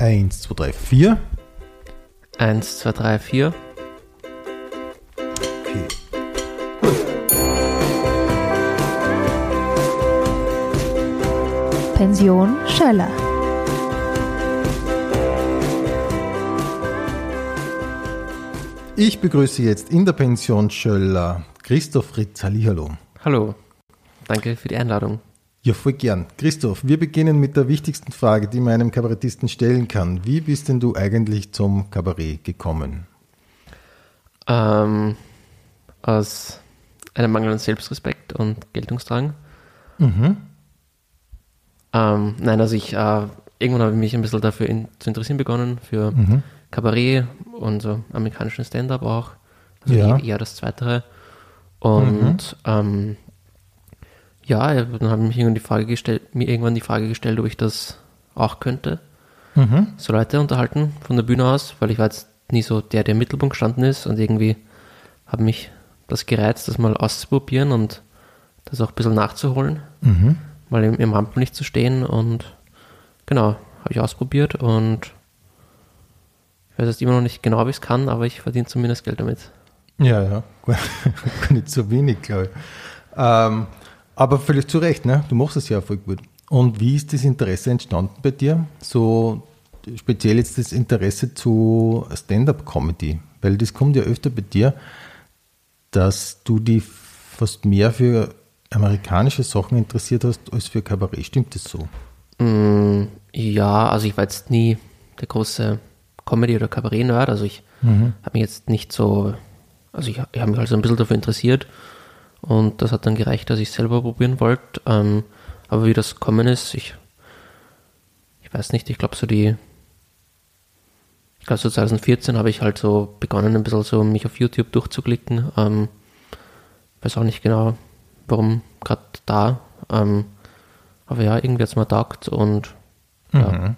Eins, zwei, drei, vier. Eins, zwei, drei, vier. Okay. Pension Schöller. Ich begrüße jetzt in der Pension Schöller Christoph Ritz. Hallihallo. Hallo. Danke für die Einladung. Ja, voll gern. Christoph, wir beginnen mit der wichtigsten Frage, die man einem Kabarettisten stellen kann. Wie bist denn du eigentlich zum Kabarett gekommen? Ähm, aus einem Mangel an Selbstrespekt und Geltungsdrang. Mhm. Ähm, nein, also ich, äh, irgendwann habe ich mich ein bisschen dafür in, zu interessieren begonnen, für Mhm. Kabarett und so amerikanischen Stand-up auch. Also Ja. eher, das Zweitere. Und ähm, ja, dann habe ich mich irgendwann die Frage gestellt, mir irgendwann die Frage gestellt, ob ich das auch könnte. Mhm. so Leute unterhalten von der Bühne aus, weil ich war jetzt nie so der, der im Mittelpunkt gestanden ist und irgendwie hat mich das gereizt, das mal auszuprobieren und das auch ein bisschen nachzuholen, Mhm. mal im, im Rampenlicht zu stehen und genau, habe ich ausprobiert und ich weiß jetzt immer noch nicht genau, wie ich es kann, aber ich verdiene zumindest Geld damit. Ja, ja. Nicht so wenig, glaube ich. Ähm, aber völlig zu Recht, ne? Du machst es ja voll gut. Und wie ist das Interesse entstanden bei dir? So speziell jetzt das Interesse zu Stand-up-Comedy, weil das kommt ja öfter bei dir, dass du dich fast mehr für amerikanische Sachen interessiert hast als für Kabarett. Stimmt das so? Mm, ja, also ich war jetzt nie der große Comedy- oder Kabarett-Nerd, also ich habe mich jetzt nicht so, also ich, ich habe mich also ein bisschen dafür interessiert und das hat dann gereicht, dass ich selber probieren wollte. Ähm, aber wie das kommen ist, ich, ich weiß nicht, ich glaube so die, ich glaube so 2014 habe ich halt so begonnen, ein bisschen so mich auf YouTube durchzuklicken. Ähm, weiß auch nicht genau, warum gerade da. Ähm, aber ja, irgendwie hat es mir taugt und ja.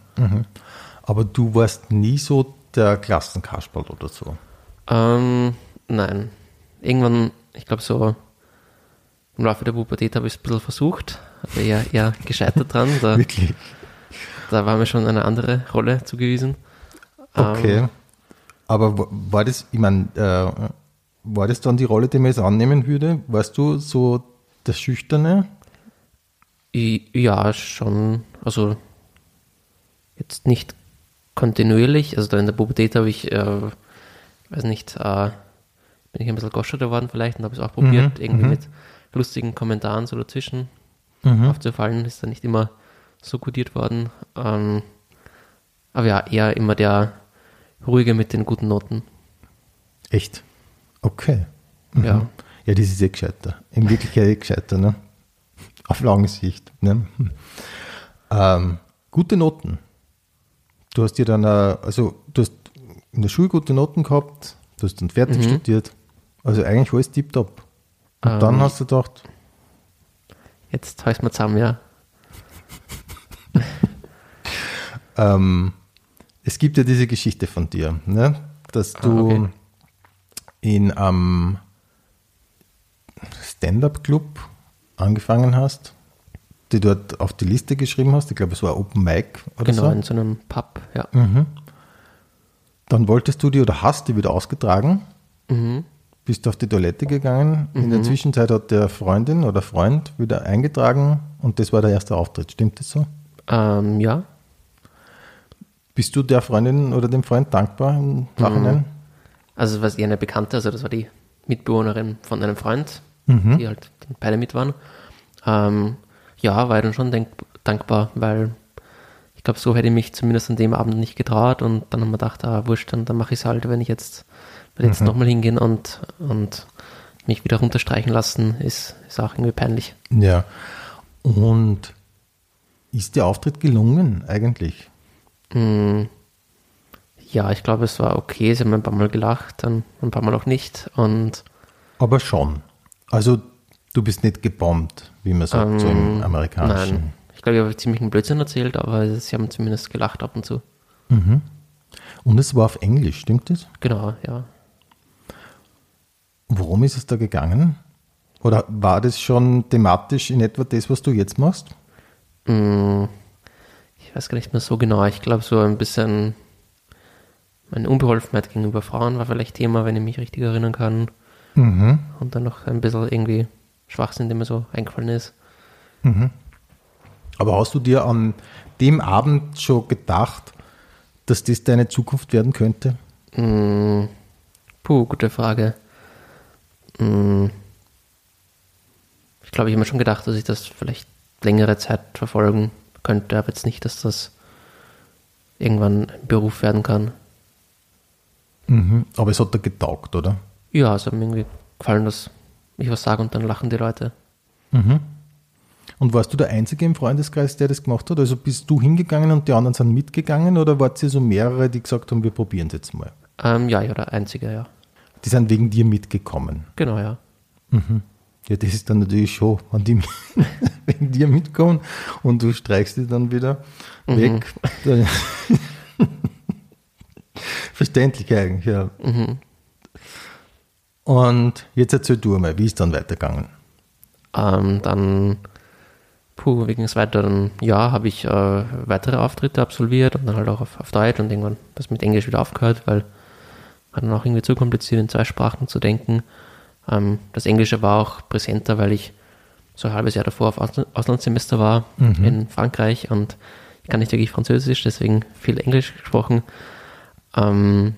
Aber du warst nie so der Klassenkasperl oder so. Ähm, nein. Irgendwann, ich glaube so im Laufe der Pubertät habe ich es ein bisschen versucht, aber eher, eher gescheitert dran. Da, Wirklich? da war mir schon eine andere Rolle zugewiesen. Okay. Ähm, Aber wa- war das, ich meine, äh, war das dann die Rolle, die man jetzt annehmen würde? Warst du so der Schüchterne? Ja, schon. Also jetzt nicht kontinuierlich. Also da in der Pubertät habe ich, äh, weiß nicht, äh, bin ich ein bisschen goscher geworden vielleicht und habe es auch probiert, irgendwie mit lustigen Kommentaren so dazwischen aufzufallen. Ist dann nicht immer so gutiert worden. Ähm, aber ja, eher immer der ruhige mit den guten Noten. Echt? Okay. Ja. Ja, das ist eh gescheiter. In Wirklichkeit eh gescheiter, ne? Auf lange Sicht. Ne? Ähm, gute Noten. Du hast dir dann, äh, also du hast in der Schule gute Noten gehabt, du hast dann fertig studiert. Also eigentlich alles tiptop. Und dann Ähm. hast du gedacht, Jetzt heißt mir zusammen, ja. ähm, es gibt ja diese Geschichte von dir, ne? dass du Ah, okay. in einem Stand-up-Club angefangen hast, die dort auf die Liste geschrieben hast. Ich glaube, es war Open Mic oder Genau, so. in so einem Pub, ja. Dann wolltest du die oder hast die wieder ausgetragen, Mhm. Bist auf die Toilette gegangen. In der Zwischenzeit hat der Freundin oder Freund wieder eingetragen und das war der erste Auftritt. Stimmt das so? Ähm, ja, Bist du der Freundin oder dem Freund dankbar im Nachhinein? Also das war eher eine Bekannte, also das war die Mitbewohnerin von einem Freund, Mhm. die halt beide mit waren. Ähm, ja, war ich dann schon dankbar, weil ich glaube, so hätte ich mich zumindest an dem Abend nicht getraut und dann haben wir gedacht, ah, wurscht, dann, dann mache ich es halt, wenn ich jetzt, wenn Mhm. jetzt nochmal hingehen und, und mich wieder runterstreichen lassen, ist, ist auch irgendwie peinlich. Ja. Und ist der Auftritt gelungen eigentlich? Mm, ja, ich glaube, es war okay, sie haben ein paar Mal gelacht, dann ein paar Mal auch nicht und Aber schon. Also du bist nicht gebombt, wie man sagt, so im amerikanischen. Ähm, Nein, ich glaube, ich habe ziemlich einen Blödsinn erzählt, aber sie haben zumindest gelacht ab und zu. Und es war auf Englisch, stimmt das? Genau, ja. Worum ist es da gegangen? Oder war das schon thematisch in etwa das, was du jetzt machst? Mm, ich weiß gar nicht mehr so genau. Ich glaube, so ein bisschen meine Unbeholfenheit gegenüber Frauen war vielleicht Thema, wenn ich mich richtig erinnern kann. Mhm. Und dann noch ein bisschen irgendwie Schwachsinn, der mir so eingefallen ist. Aber hast du dir an dem Abend schon gedacht, dass das deine Zukunft werden könnte? Mm, puh, gute Frage. Mm, ich glaube, ich habe mir schon gedacht, dass ich das vielleicht längere Zeit verfolgen könnte, aber jetzt nicht, dass das irgendwann ein Beruf werden kann. Mhm. Aber es hat dir getaugt, oder? Ja, es hat mir irgendwie gefallen, dass ich was sage und dann lachen die Leute. Und warst du der Einzige im Freundeskreis, der das gemacht hat? Also bist du hingegangen und die anderen sind mitgegangen oder wart ihr so mehrere, die gesagt haben, wir probieren es jetzt mal? Ähm, ja, ja, der Einzige, ja. Die sind wegen dir mitgekommen. Genau, ja. Ja, das ist dann natürlich schon, wenn die wegen dir mitkommen und du streichst die dann wieder weg. Dann- Verständlich eigentlich, ja. Und jetzt erzähl du mal, wie ist dann weitergegangen? Ähm, dann, puh, wegen des weiteren Jahr habe ich äh, weitere Auftritte absolviert und dann halt auch auf, auf Deutsch und irgendwann das mit Englisch wieder aufgehört, weil war dann auch irgendwie zu kompliziert in zwei Sprachen zu denken. Ähm, das Englische war auch präsenter, weil ich so ein halbes Jahr davor auf Ausl- Auslandssemester war in Frankreich und ich kann nicht wirklich Französisch, deswegen viel Englisch gesprochen. Ähm,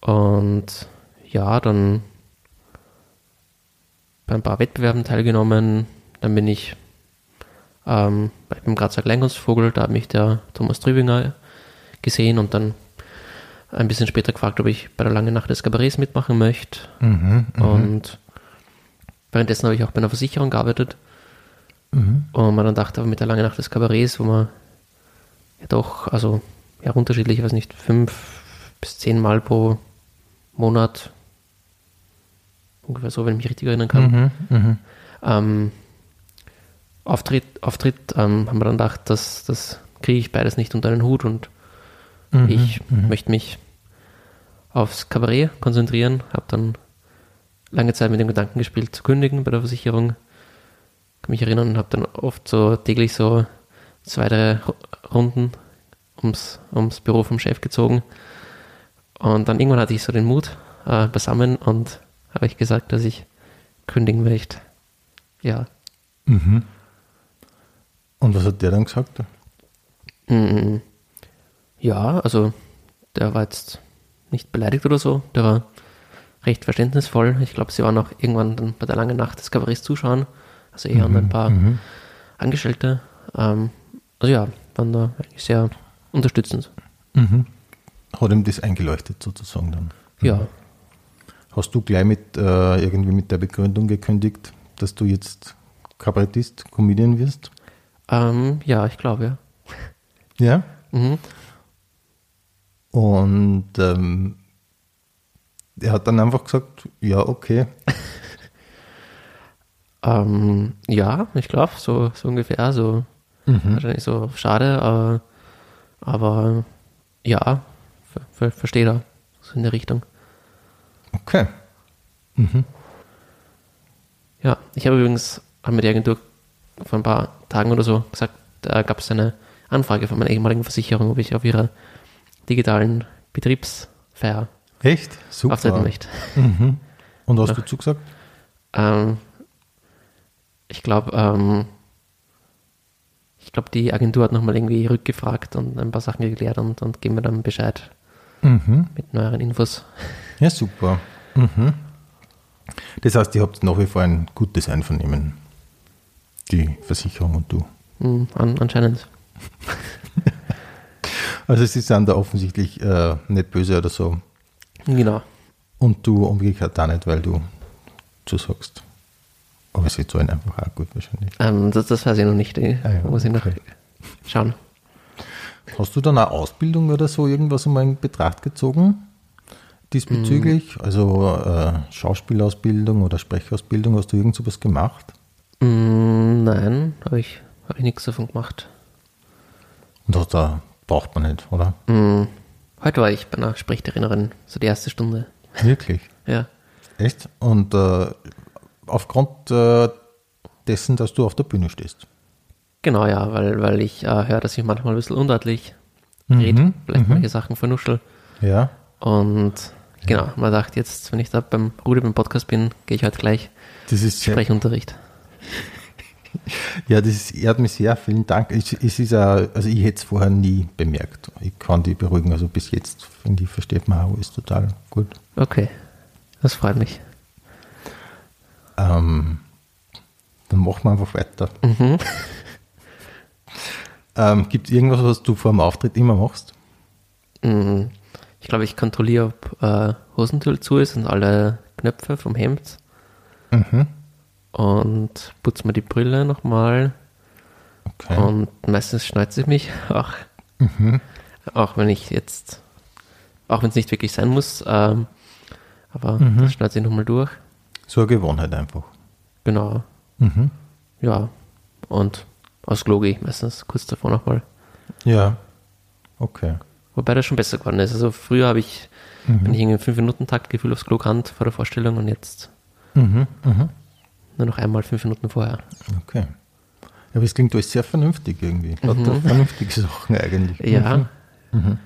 und ja, dann bei ein paar Wettbewerben teilgenommen. Dann bin ich ähm, beim Grazer Kleinkunstvogel, da hat mich der Thomas Trübinger gesehen und dann ein bisschen später gefragt, ob ich bei der Langen Nacht des Kabarets mitmachen möchte. Und währenddessen habe ich auch bei einer Versicherung gearbeitet. Und man dann dachte, aber mit der Langen Nacht des Kabarets, wo man ja doch, also ja, unterschiedlich, ich weiß nicht, fünf bis zehn Mal pro Monat, ungefähr so, wenn ich mich richtig erinnern kann, ähm, Auftritt, Auftritt ähm, haben wir dann gedacht, das, das kriege ich beides nicht unter einen Hut und ich möchte mich aufs Kabarett konzentrieren, habe dann lange Zeit mit dem Gedanken gespielt, zu kündigen bei der Versicherung. Kann mich erinnern und habe dann oft so täglich so zwei, drei Ru- Runden ums, ums Büro vom Chef gezogen. Und dann irgendwann hatte ich so den Mut äh, beisammen und habe ich gesagt, dass ich kündigen möchte. Ja. Und was hat der dann gesagt? Mm, Ja, also der war jetzt nicht beleidigt oder so. Der war recht verständnisvoll. Ich glaube, sie waren auch irgendwann dann bei der langen Nacht des Kabarets zuschauen. Also eher und ein paar Angestellte. Ähm, also ja, waren da eigentlich sehr unterstützend. Hat ihm das eingeleuchtet sozusagen dann? Ja. Hast du gleich mit äh, irgendwie mit der Begründung gekündigt, dass du jetzt Kabarettist, Comedian wirst? Ähm, ja, ich glaube, ja. Ja. Mhm. Und ähm, er hat dann einfach gesagt, ja, okay. Ähm, ja, ich glaube, so, so ungefähr. So wahrscheinlich so schade, aber, aber ja, ver, ver, verstehe da. So in der Richtung. Okay. Ja, ich habe übrigens, haben mir die Agentur vor ein paar Tagen oder so gesagt, da gab es eine Anfrage von meiner ehemaligen Versicherung, ob ich auf ihrer digitalen Betriebsfeier Echt? Super. auftreten möchte. Und hast du zugesagt? Ähm, ich glaube, ähm, ich glaube, die Agentur hat nochmal irgendwie rückgefragt und ein paar Sachen geklärt und, und geben mir dann Bescheid Mhm. mit neueren Infos. Ja, super. Mhm. Das heißt, ihr habt nach wie vor ein gutes Einvernehmen. Die Versicherung und du. Hm, an, anscheinend. Also sie sind da offensichtlich äh, nicht böse oder so. Genau. Und du umgekehrt auch nicht, weil du zusagst. Aber sie zahlen einfach auch gut wahrscheinlich. Ähm, das, das weiß ich noch nicht. Ich Ah ja, muss ich noch okay. schauen. Hast du dann eine Ausbildung oder so irgendwas in Betracht gezogen? Diesbezüglich? Also äh, Schauspielausbildung oder Sprechausbildung, hast du irgend sowas gemacht? Mm, nein, habe ich, hab ich nichts davon gemacht. Und das da braucht man nicht, oder? Mm, heute war ich bei einer Sprechtrainerin, so die erste Stunde. Wirklich? Ja. Echt? Und äh, aufgrund äh, dessen, dass du auf der Bühne stehst. Genau, ja, weil, weil ich äh, höre, dass ich manchmal ein bisschen undeutlich rede, Mhm, vielleicht mhm. manche Sachen vernuschel. Ja. Und genau, man dachte jetzt, wenn ich da beim Rudi beim Podcast bin, gehe ich heute gleich Das ist sehr, Sprechunterricht. Ja, das ist, ehrt mich sehr. Vielen Dank. Es, es ist auch, also ich hätte es vorher nie bemerkt. Ich kann die beruhigen. Also bis jetzt, finde ich, versteht man auch alles total gut. Okay, das freut mich. Ähm, dann machen wir einfach weiter. Mhm. Ähm, Gibt es irgendwas, was du vor dem Auftritt immer machst? Mm, Ich glaube, ich kontrolliere, ob äh, Hosentür zu ist und alle Knöpfe vom Hemd Mhm. Und putze mir die Brille nochmal Okay. und meistens schneuze ich mich auch. Mhm. Auch wenn ich jetzt, auch wenn es nicht wirklich sein muss, ähm, aber Mhm. das schneuze ich nochmal durch. So eine Gewohnheit einfach. Genau, Mhm. ja. Und aus Klo gehe ich meistens kurz davor nochmal. Ja. Okay. Wobei das schon besser geworden ist. Also früher habe ich, Mhm. wenn ich irgendwie im 5-Minuten-Takt Gefühl aufs Klo kannt vor der Vorstellung und jetzt Mhm. Mhm. Nur noch einmal fünf Minuten vorher. Okay. Aber es klingt alles sehr vernünftig irgendwie. Lauter vernünftige Sachen eigentlich. Ja, Mhm.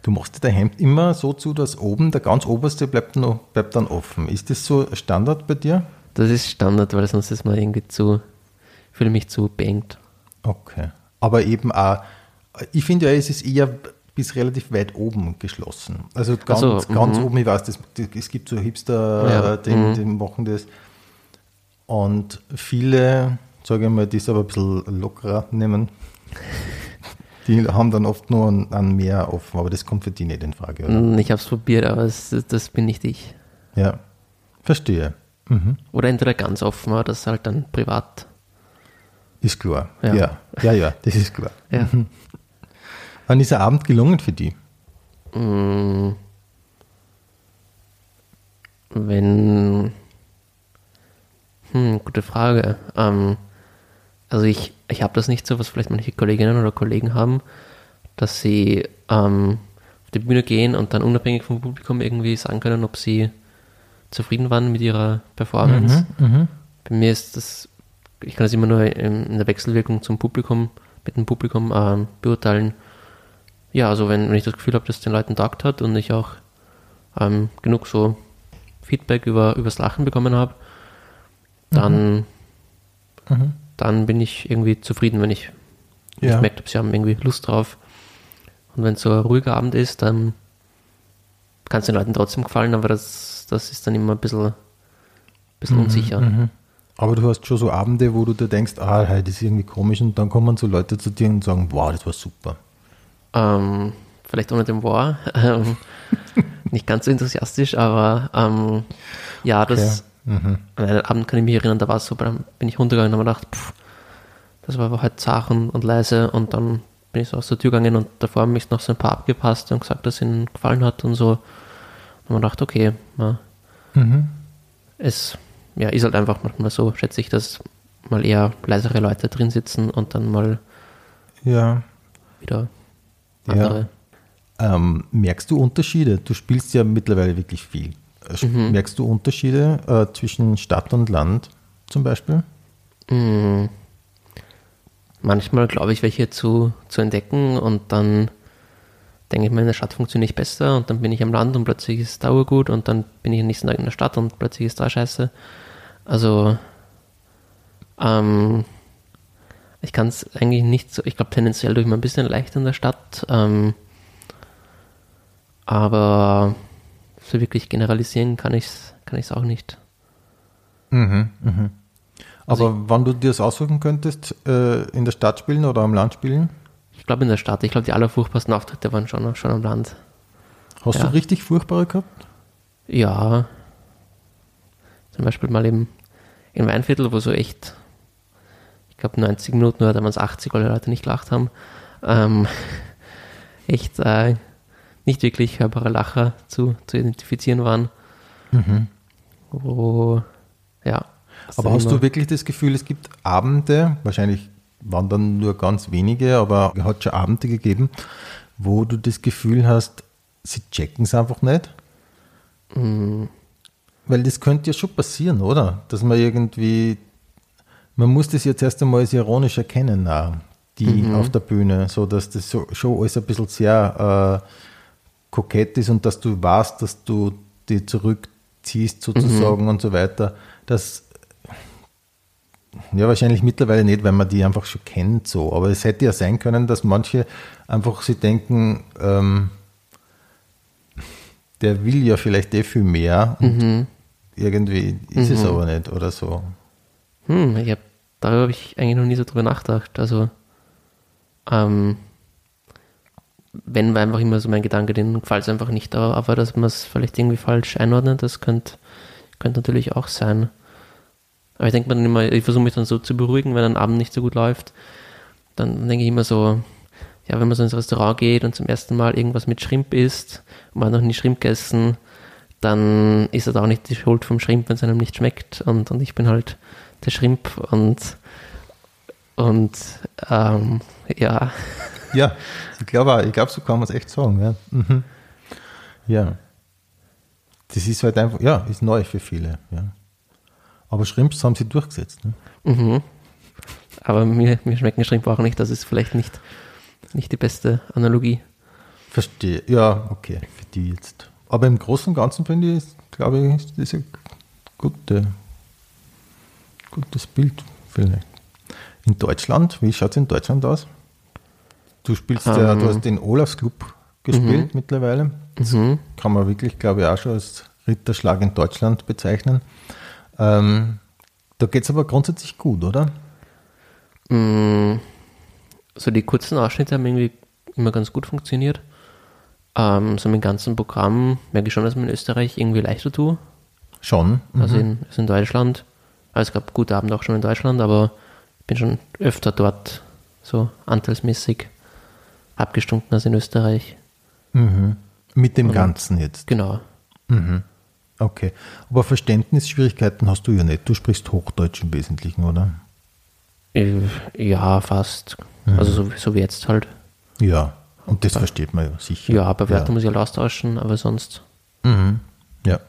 Du machst dein Hemd immer so zu, dass oben, der ganz oberste bleibt, noch, bleibt dann offen. Ist das so Standard bei dir? das ist Standard, weil sonst ist man irgendwie zu, fühle mich zu beengt. Okay. Aber eben auch, ich finde ja, es ist eher bis relativ weit oben geschlossen. Also ganz, so, ganz mhm. oben, ich weiß, das, das, es gibt so Hipster, Ja, äh, die, mhm. die machen das. Und viele, sage ich mal, die es aber ein bisschen lockerer nehmen, die haben dann oft nur ein, ein Meer offen, aber das kommt für die nicht in Frage, oder? Mm, Ich habe es probiert, aber es, das bin nicht ich. Ja, verstehe. Mhm. Oder entweder ganz offen, aber das ist halt dann privat. Ist klar. Ja. Ja. ja, ja, das ist klar. Ja. Wann ist der Abend gelungen für die? Mm, Wenn. Gute Frage. Ähm, also ich, ich habe das nicht so, was vielleicht manche Kolleginnen oder Kollegen haben, dass sie ähm, auf die Bühne gehen und dann unabhängig vom Publikum irgendwie sagen können, ob sie zufrieden waren mit ihrer Performance. Mhm. Bei mir ist das, ich kann das immer nur in, in der Wechselwirkung zum Publikum, mit dem Publikum ähm, beurteilen. Ja, also wenn, wenn ich das Gefühl habe, dass es den Leuten taugt hat und ich auch ähm, genug so Feedback über übers Lachen bekommen habe, dann, Mhm. dann bin ich irgendwie zufrieden, wenn ich, wenn Ja. ich merke, sie haben irgendwie Lust drauf. Und wenn es so ein ruhiger Abend ist, dann kann es den Leuten trotzdem gefallen, aber das, das ist dann immer ein bisschen, bisschen unsicher. Mhm. Aber du hast schon so Abende, wo du dir denkst, ah, heute ist irgendwie komisch und dann kommen so Leute zu dir und sagen, wow, das war super. Ähm, vielleicht ohne den War. Ähm, nicht ganz so enthusiastisch, aber ähm, ja, das Mhm. an einen Abend kann ich mich erinnern, da war es so, da bin ich runtergegangen und habe mir gedacht, pff, das war aber halt zart und, und leise und dann bin ich so aus der Tür gegangen und davor haben mich noch so ein paar abgepasst und gesagt, dass es ihnen gefallen hat und so. Und man dachte, okay, ja, Mhm. es ja, ist halt einfach manchmal so, schätze ich, dass mal eher leisere Leute drin sitzen und dann mal Ja. wieder Ja. andere. Ähm, merkst du Unterschiede? Du spielst ja mittlerweile wirklich viel. Mhm. Merkst du Unterschiede äh, zwischen Stadt und Land zum Beispiel? Mm. Manchmal glaube ich, welche zu, zu entdecken und dann denke ich mir, in der Stadt funktioniere ich besser und dann bin ich am Land und plötzlich ist es da gut und dann bin ich am nächsten Tag in der Stadt und plötzlich ist da scheiße. Also, ähm, ich kann es eigentlich nicht so, ich glaube tendenziell durch mir ein bisschen leicht in der Stadt, ähm, aber so wirklich generalisieren kann ich es kann ich's auch nicht. Mhm. Also Aber wann du dir das aussuchen könntest, äh, in der Stadt spielen oder am Land spielen, Ich glaube in der Stadt, ich glaube die allerfurchtbarsten Auftritte waren schon, schon am Land. hast Ja. du richtig furchtbare gehabt? Ja. Zum Beispiel mal im, im Weinviertel, wo so echt, ich glaube 90 Minuten oder damals 80, weil die Leute nicht gelacht haben. Ähm, echt äh, nicht wirklich hörbare Lacher zu, zu identifizieren waren. Wo, ja. Aber hast du wirklich das Gefühl, es gibt Abende, wahrscheinlich waren dann nur ganz wenige, aber es hat schon Abende gegeben, wo du das Gefühl hast, sie checken es einfach nicht? Mm, Weil das könnte ja schon passieren, oder? Dass man irgendwie man muss das jetzt erst einmal als ironisch erkennen, auch, die mhm. auf der Bühne, so dass das so, schon alles ein bisschen sehr äh, kokett ist und dass du weißt, dass du die zurückziehst sozusagen mhm. und so weiter. Das ja, wahrscheinlich mittlerweile nicht, weil man die einfach schon kennt so. Aber es hätte ja sein können, dass manche einfach sie denken, ähm, der will ja vielleicht eh viel mehr und mhm. irgendwie ist mhm. es aber nicht oder so. Hm, ich hab, darüber habe ich eigentlich noch nie so drüber nachgedacht. Also, ähm, wenn war einfach immer so mein Gedanke, den gefällt es einfach nicht, aber, aber dass man es vielleicht irgendwie falsch einordnet, das könnte, könnte natürlich auch sein. Aber ich denke mir dann immer, ich versuche mich dann so zu beruhigen, wenn ein Abend nicht so gut läuft. Dann denke ich immer so, ja, wenn man so ins Restaurant geht und zum ersten Mal irgendwas mit Schrimp isst und man hat noch nie Schrimp gegessen, dann ist das auch nicht die Schuld vom Schrimp, wenn es einem nicht schmeckt. Und, und ich bin halt der Schrimp und, und ähm, ja. Ja, ich glaube, ich glaube, so kann man es echt sagen. Ja. Mhm. ja. Das ist halt einfach, ja, ist neu für viele. Ja. Aber Shrimps haben sie durchgesetzt. Ne? Mhm. Aber mir, mir schmecken Shrimp auch nicht. Das ist vielleicht nicht, nicht die beste Analogie. Verstehe. Ja, okay. Für die jetzt. Aber im Großen und Ganzen finde ich, glaube ich, ist das ein gute, gutes Bild vielleicht. In Deutschland, wie schaut es in Deutschland aus? Du spielst ja, du ähm. hast den Olafs Club gespielt mhm. mittlerweile. Das mhm. kann man wirklich, glaube ich, auch schon als Ritterschlag in Deutschland bezeichnen. Ähm, da geht es aber grundsätzlich gut, oder? Mm, so die kurzen Ausschnitte haben irgendwie immer ganz gut funktioniert. Ähm, so mit dem ganzen Programm merke ich schon, dass man in Österreich irgendwie leichter tue. Schon. Also, in, also in Deutschland. Also es gab gute Abende auch schon in Deutschland, aber ich bin schon öfter dort so anteilsmäßig abgestunken als in Österreich. Mhm. Mit dem Und, Ganzen jetzt. Genau. Mhm. Okay. Aber Verständnisschwierigkeiten hast du ja nicht. Du sprichst Hochdeutsch im Wesentlichen, oder? Äh, ja, fast. Mhm. Also so, so, wie jetzt halt. Ja, und das aber, versteht man ja sicher. Ja, bei Wörter ja. muss ich halt austauschen, aber sonst. Mhm. Ja.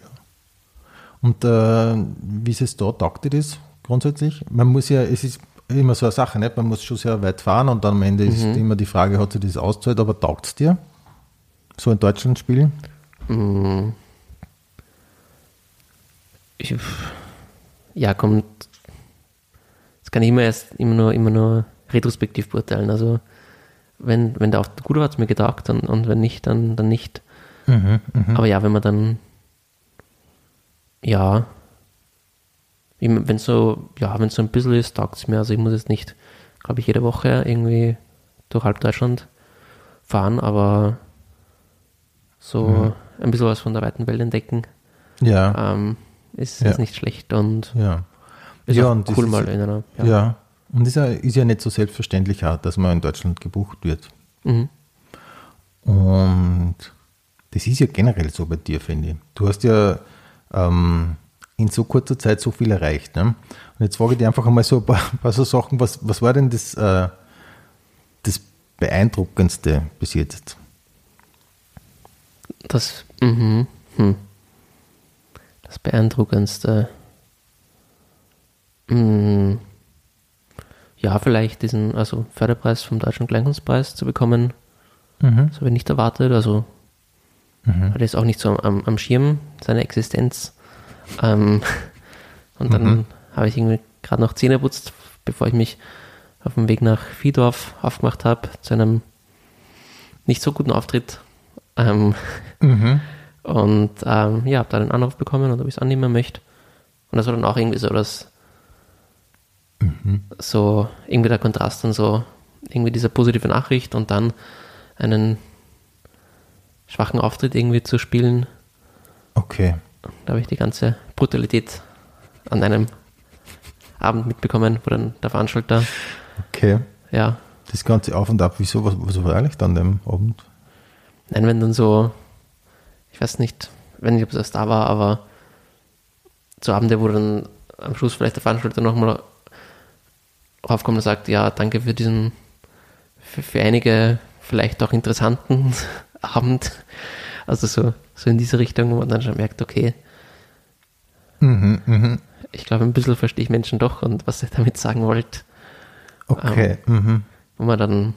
ja. Und äh, wie ist es da? Taugt dir das grundsätzlich? Man muss ja, es ist immer so eine Sache, nicht? man muss schon sehr weit fahren und dann am Ende mhm. ist immer die Frage, hat sich das auszahlt, aber taugt es dir? So in Deutschland spielen? Mm. Ich, ja, kommt. Das kann ich immer erst immer nur, immer nur retrospektiv beurteilen. Also wenn, wenn der Auftritt gut war, hat es mir gedacht und, und wenn nicht, dann, dann nicht. Mhm, mh. Aber ja, wenn man dann ja, wenn so, ja, wenn so ein bisschen ist, taugt es mir. Also ich muss jetzt nicht, glaube ich, jede Woche irgendwie durch halb Deutschland fahren, aber so mhm. ein bisschen was von der weiten Welt entdecken. Ja. Ähm, ist, ja. ist nicht schlecht und ja. ist ja, und cool mal in einer. Ja. ja. Und ist ja, ist ja nicht so selbstverständlich auch, dass man in Deutschland gebucht wird. Mhm. Und das ist ja generell so bei dir, finde ich. Du hast ja ähm, in so kurzer Zeit so viel erreicht. Ne? Und jetzt frage ich dir einfach einmal so ein paar, ein paar so Sachen, was, was war denn das, äh, das Beeindruckendste bis jetzt? Das, mhm, hm. das Beeindruckendste. Hm. Ja, vielleicht diesen also Förderpreis vom Deutschen Kleinkunstpreis zu bekommen. Mhm. Das habe ich nicht erwartet. Also mhm. hatte es auch nicht so am, am Schirm, seine Existenz. Ähm, und dann mhm. habe ich irgendwie gerade noch Zähne putzt, bevor ich mich auf dem Weg nach Viehdorf aufgemacht habe, zu einem nicht so guten Auftritt ähm, mhm. Und ähm, ja, habe da einen Anruf bekommen und ob ich es annehmen möchte. Und das war dann auch irgendwie so, dass mhm. so irgendwie der Kontrast dann so, irgendwie diese positive Nachricht und dann einen schwachen Auftritt irgendwie zu spielen. Okay. Da habe ich die ganze Brutalität an einem Abend mitbekommen, wo dann der Veranstalter. Okay. Ja. Das ganze Auf und Ab, wieso, was, was war eigentlich dann dem Abend? Nein, wenn dann so, ich weiß nicht, wenn nicht, ob es da war, aber zu Abende, wo dann am Schluss vielleicht der Veranstalter nochmal raufkommt und sagt, ja, danke für diesen, für, für einige vielleicht auch interessanten Abend. Also so, so in diese Richtung, wo man dann schon merkt, okay, mhm, mh. ich glaube, ein bisschen verstehe ich Menschen doch und was ihr damit sagen wollt. Okay. mhm. Wo man dann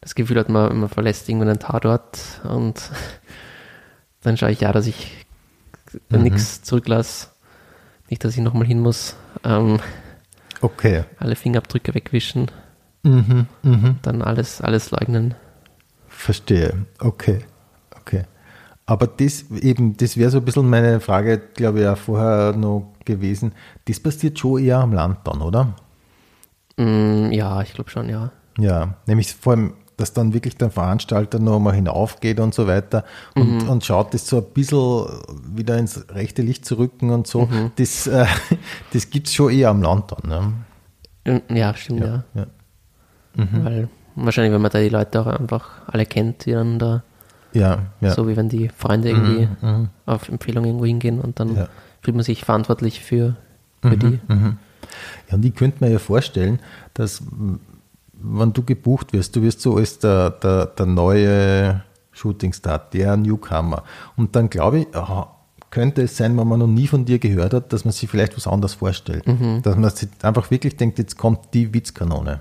das Gefühl hat, man, man verlässt irgendwann einen Tatort und dann schaue ich ja, dass ich Mhm. nichts zurücklasse. Nicht, dass ich nochmal hin muss. Ähm, Okay. alle Fingerabdrücke wegwischen, Mhm. Mhm. dann alles, alles leugnen. Verstehe. Okay. Okay. Aber das eben, das wäre so ein bisschen meine Frage, glaube ich, auch vorher noch gewesen. Das passiert schon eher am Land dann, oder? Mm, ja, ich glaube schon, ja. Ja, nämlich vor allem, dass dann wirklich der Veranstalter noch mal hinaufgeht und so weiter und, Mhm. und schaut, das so ein bisschen wieder ins rechte Licht zu rücken und so. Mhm. Das, äh, das gibt es schon eher am Land dann. Ne? Ja, stimmt, ja. Ja. Weil wahrscheinlich, wenn man da die Leute auch einfach alle kennt, die dann da, Ja, ja. so wie wenn die Freunde irgendwie mhm. auf Empfehlung irgendwo hingehen und dann Ja. fühlt man sich verantwortlich für, für die. Ja, und ich könnte mir ja vorstellen, dass wenn du gebucht wirst, du wirst so als der, der, der neue Shootingstar, der Newcomer. Und dann glaube ich, aha, könnte es sein, wenn man noch nie von dir gehört hat, dass man sich vielleicht was anderes vorstellt. Dass man sich einfach wirklich denkt, jetzt kommt die Witzkanone.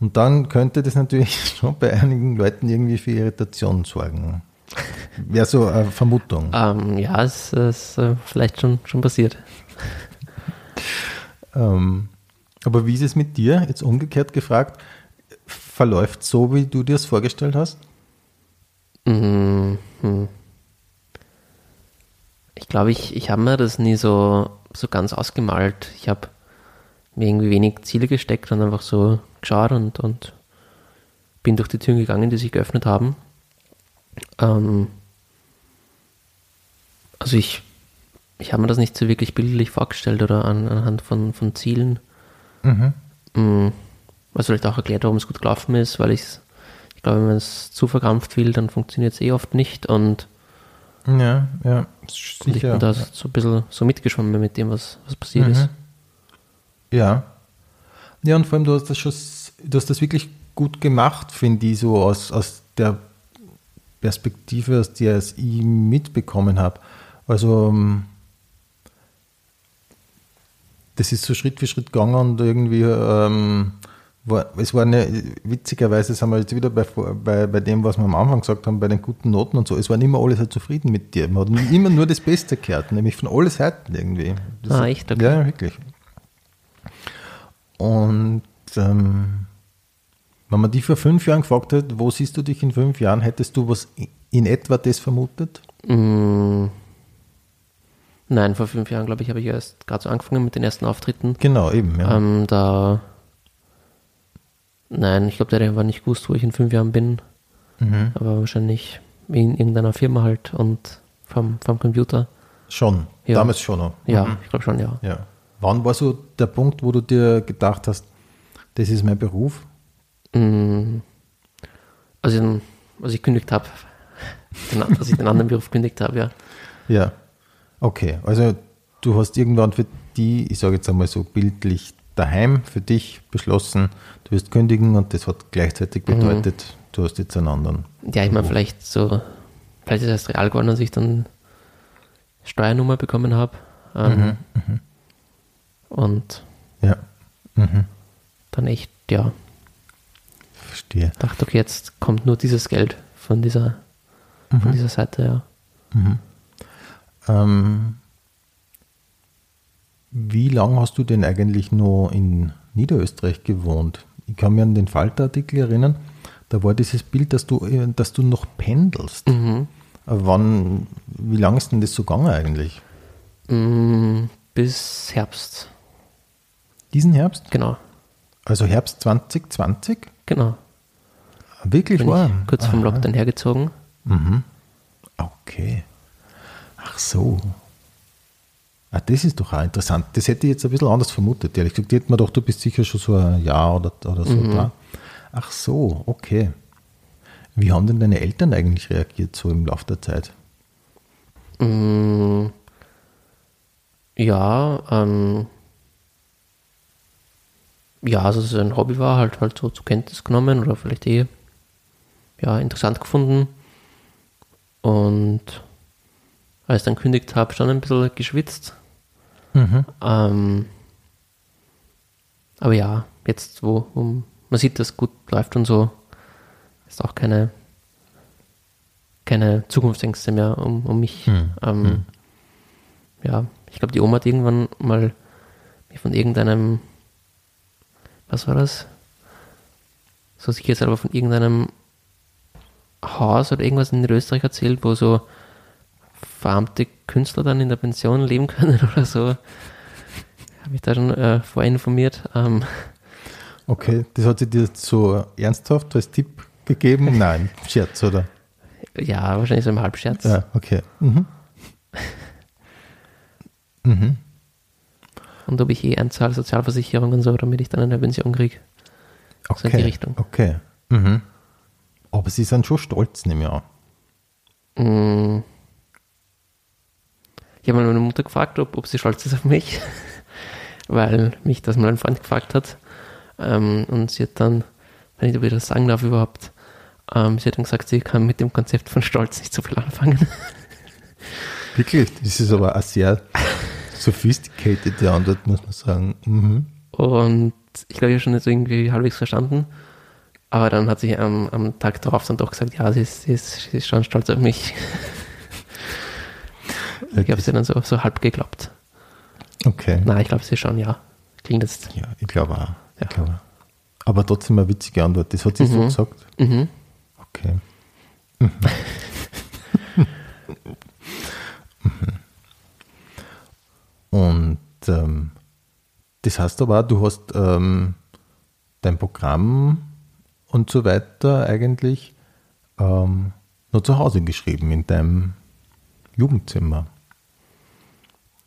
Und dann könnte das natürlich schon bei einigen Leuten irgendwie für Irritation sorgen. Wäre so eine Vermutung. Ähm, ja, es ist äh, vielleicht schon, schon passiert. Ähm, aber wie ist es mit dir? Jetzt umgekehrt gefragt, verläuft so, wie du dir es vorgestellt hast? Mhm. Ich glaube, ich, ich habe mir das nie so, so ganz ausgemalt. Ich habe mir irgendwie wenig Ziele gesteckt und einfach so geschaut und, und bin durch die Türen gegangen, die sich geöffnet haben. Ähm, also ich, ich habe mir das nicht so wirklich bildlich vorgestellt oder an, anhand von, von Zielen. Mm, Was vielleicht auch erklärt, warum es gut gelaufen ist, weil ich ich glaube, wenn man es zu verkrampft will, dann funktioniert es eh oft nicht und, Ja, ja, und ich sicher. bin da so ein bisschen so mitgeschwommen mit dem, was, was passiert Mhm. ist. Ja. Ja, und vor allem, du hast das schon, du hast das wirklich gut gemacht, finde ich, so aus, aus der Perspektive, aus der es ich mitbekommen habe. Also, ähm, das ist so Schritt für Schritt gegangen und irgendwie, ähm, war, es war eine, witzigerweise sind wir jetzt wieder bei, bei, bei dem, was wir am Anfang gesagt haben, bei den guten Noten und so. Es waren immer alle so zufrieden mit dir. Man hat immer nur das Beste gehört, nämlich von allen Seiten irgendwie. Das Ah, echt? Okay. Ja, wirklich. Und ähm, wenn man dich vor fünf Jahren gefragt hat, wo siehst du dich in fünf Jahren, hättest du was in etwa das vermutet? Mm, nein, vor fünf Jahren, glaube ich, habe ich erst gerade so angefangen mit den ersten Auftritten. Genau, eben. Ja. Ähm, da, nein, ich glaube, der hat einfach nicht gewusst, wo ich in fünf Jahren bin, mhm. aber wahrscheinlich in irgendeiner Firma halt und vom, vom Computer. Schon, Ja. damals schon noch. Ja, Mhm. ich glaube schon, ja. ja. Wann war so der Punkt, wo du dir gedacht hast, das ist mein Beruf? Mm, als ich, als ich kündigt habe, als ich den anderen Beruf kündigt habe, ja. Ja. Okay, also du hast irgendwann für die, ich sage jetzt einmal so bildlich, daheim für dich beschlossen, du wirst kündigen und das hat gleichzeitig bedeutet, du hast jetzt einen anderen. Ja, ich meine, vielleicht so, vielleicht ist es erst real geworden, als ich dann Steuernummer bekommen habe. Ähm, Und Ja. Mhm. dann echt, ja, Verstehe. dachte, okay, jetzt kommt nur dieses Geld von dieser, von dieser Seite, ja. Ähm, wie lange hast du denn eigentlich noch in Niederösterreich gewohnt? Ich kann mich an den Falterartikel erinnern, da war dieses Bild, dass du, äh, dass du noch pendelst. Mhm. Wann, wie lange ist denn das so gegangen eigentlich? Mm, Bis Herbst, Diesen Herbst? genau, Also Herbst 2020? genau. Wirklich Bin ich kurz vom Aha. Lockdown hergezogen. Okay. Ach so. Ah, das ist doch auch interessant. Das hätte ich jetzt ein bisschen anders vermutet, ehrlich gesagt. Die hätte man doch, du bist sicher schon so ein Jahr oder, oder so da. Ach so, okay. Wie haben denn deine Eltern eigentlich reagiert so im Laufe der Zeit? Mm, ja, ähm, ja, also es ein Hobby war, halt halt so zur Kenntnis genommen oder vielleicht eh, ja, interessant gefunden. Und als ich dann kündigt habe, schon ein bisschen geschwitzt. Mhm. Ähm, aber ja, jetzt, wo, wo man sieht, dass gut läuft und so, ist auch keine, keine Zukunftsängste mehr um, um mich. Hm. Ähm, Ja, ich glaube, die Oma hat irgendwann mal mir von irgendeinem, was war das? So sicher jetzt aber von irgendeinem Haus oder irgendwas in Österreich erzählt, wo so verarmte Künstler dann in der Pension leben können oder so. Habe ich da schon äh, vorinformiert. Ähm, Okay, das hat sie dir so ernsthaft als Tipp gegeben? Nein, Scherz, oder? ja, wahrscheinlich so im Halbscherz. Ja, okay. Mhm. Mhm. Und ob ich eh einzahle Sozialversicherung und so, damit ich dann eine Pension kriege. Okay. So in die Richtung. Okay. Mhm. Aber sie sind schon stolz, nehme ich an. Mm. Ich habe mal meine Mutter gefragt, ob, ob sie stolz ist auf mich, weil mich das mal ein Freund gefragt hat. Ähm, und sie hat dann, wenn ich ob ich das sagen darf überhaupt, ähm, sie hat dann gesagt, sie kann mit dem Konzept von Stolz nicht so viel anfangen. Wirklich? Das ist aber eine sehr sophisticated Antwort, muss man sagen. Mhm. Und ich glaube, ich habe schon jetzt irgendwie halbwegs verstanden. Aber dann hat sie am, am Tag darauf dann doch gesagt, ja, sie ist, sie ist, sie ist schon stolz auf mich. Ich habe sie dann so, so halb geglaubt. Okay. Nein, ich glaube sie schon, ja. Klingt jetzt. Ja, ich glaube auch. Ich Ja. glaube auch. Aber trotzdem eine witzige Antwort. Das hat sie so Mhm. gesagt. Mhm. Okay. Mhm. Und ähm, das heißt aber auch, du hast ähm, dein Programm und so weiter eigentlich ähm, nur zu Hause geschrieben, in deinem Jugendzimmer.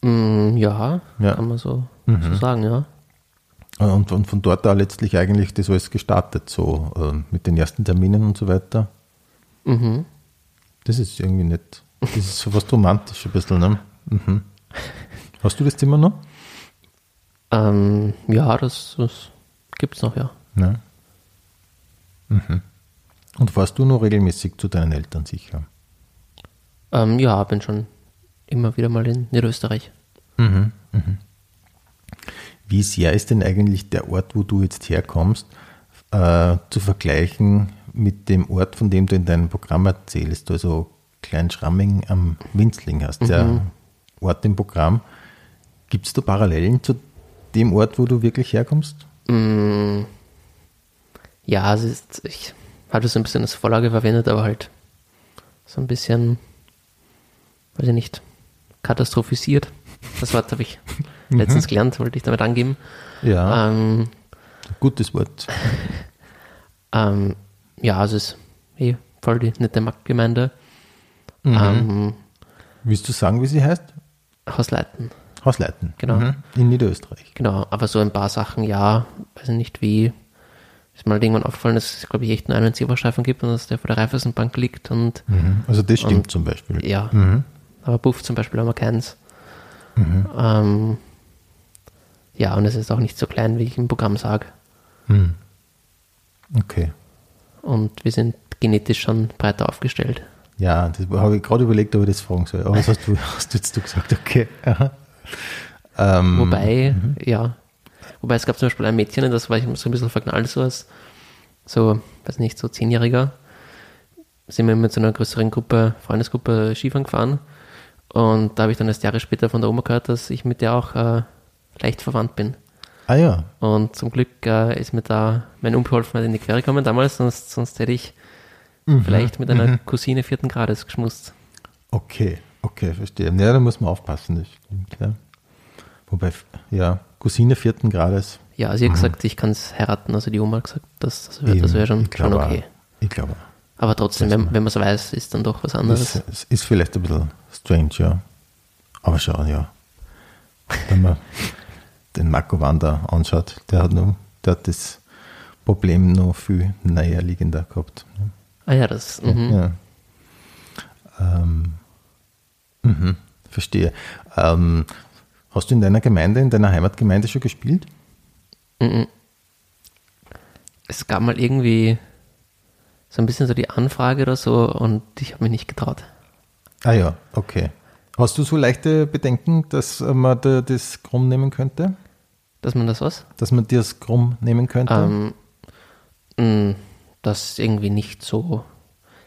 Mm, ja, Ja. kann man so, Mhm. so sagen, ja. Und von, von dort da letztlich eigentlich das alles gestartet, so ähm, mit den ersten Terminen und so weiter. Mhm. Das ist irgendwie nett. Das ist so was romantisch ein bisschen, ne? Mhm. Hast du das Zimmer noch? Ähm, ja, das, das gibt's noch, ja. Ne? Mhm. Und fährst du noch regelmäßig zu deinen Eltern sicher? Ähm, ja, bin schon immer wieder mal in Niederösterreich. Mhm. Mhm. Wie sehr ist denn eigentlich der Ort, wo du jetzt herkommst, äh, zu vergleichen mit dem Ort, von dem du in deinem Programm erzählst? Also Kleinschramming am Winzling hast, der Ort im Programm. Gibt es da Parallelen zu dem Ort, wo du wirklich herkommst? Mm, ja, es ist, ich hatte so ein bisschen als Vorlage verwendet, aber halt so ein bisschen, weiß ich nicht, katastrophisiert. Das Wort habe ich letztens gelernt, wollte ich damit angeben. Ja, Ähm, gutes Wort. ähm, ja, es ist eh voll die nette Marktgemeinde. Ähm, Willst du sagen, wie sie heißt? Hausleiten, Hausleiten. Genau. Mhm. In Niederösterreich. genau. Aber so ein paar Sachen, ja, weiß ich nicht wie. Ist mal irgendwann aufgefallen, dass es, glaube ich, echt nur einen Zebrastreifen gibt und dass der vor der Raiffeisenbank liegt und Mhm. Also das stimmt zum Beispiel. ja, Mhm. aber Buff zum Beispiel haben wir keins. Ähm, ja, und es ist auch nicht so klein, wie ich im Programm sage. Mhm. Okay. Und wir sind genetisch schon breiter aufgestellt. Ja, das habe ich gerade überlegt, ob ich das fragen soll. Aber das hast du, hast du jetzt du gesagt, okay. Aha. Ähm, Wobei, ja, wobei es gab zum Beispiel ein Mädchen, das war ich so ein bisschen verknallt, so als, so, weiß nicht, so Zehnjähriger, sind wir mit so einer größeren Gruppe, Freundesgruppe Skifahren gefahren. Und da habe ich dann erst Jahre später von der Oma gehört, dass ich mit der auch äh, leicht verwandt bin. Ah ja, Und zum Glück äh, ist mir da mein Unbeholfenheit in die Quere gekommen damals, sonst, sonst hätte ich vielleicht mit einer Cousine vierten Grades geschmust. okay, okay, verstehe. Ja, da muss man aufpassen, das stimmt, ja. Wobei, ja, Cousine vierten Grades. Ja, also sie hat gesagt, ich kann es heiraten. Also die Oma hat gesagt, das, das wäre wär schon, schon okay. Ich glaube. Aber trotzdem, wenn, wenn man es weiß, ist dann doch was anderes. Das ist vielleicht ein bisschen strange, ja. Aber schau, ja. Wenn man den Marco Wanda anschaut, der hat, noch, der hat das Problem noch viel näher liegender gehabt. Ah ja, das. Mhm. Ja. Ähm, mhm, verstehe. Ähm, hast du in deiner Gemeinde, in deiner Heimatgemeinde schon gespielt? Es gab mal irgendwie so ein bisschen so die Anfrage oder so und ich habe mich nicht getraut. Ah ja, okay. Hast du so leichte Bedenken, dass man da das krumm nehmen könnte? Dass man das was? Dass man dir das krumm nehmen könnte? Ähm, mh, das irgendwie nicht so,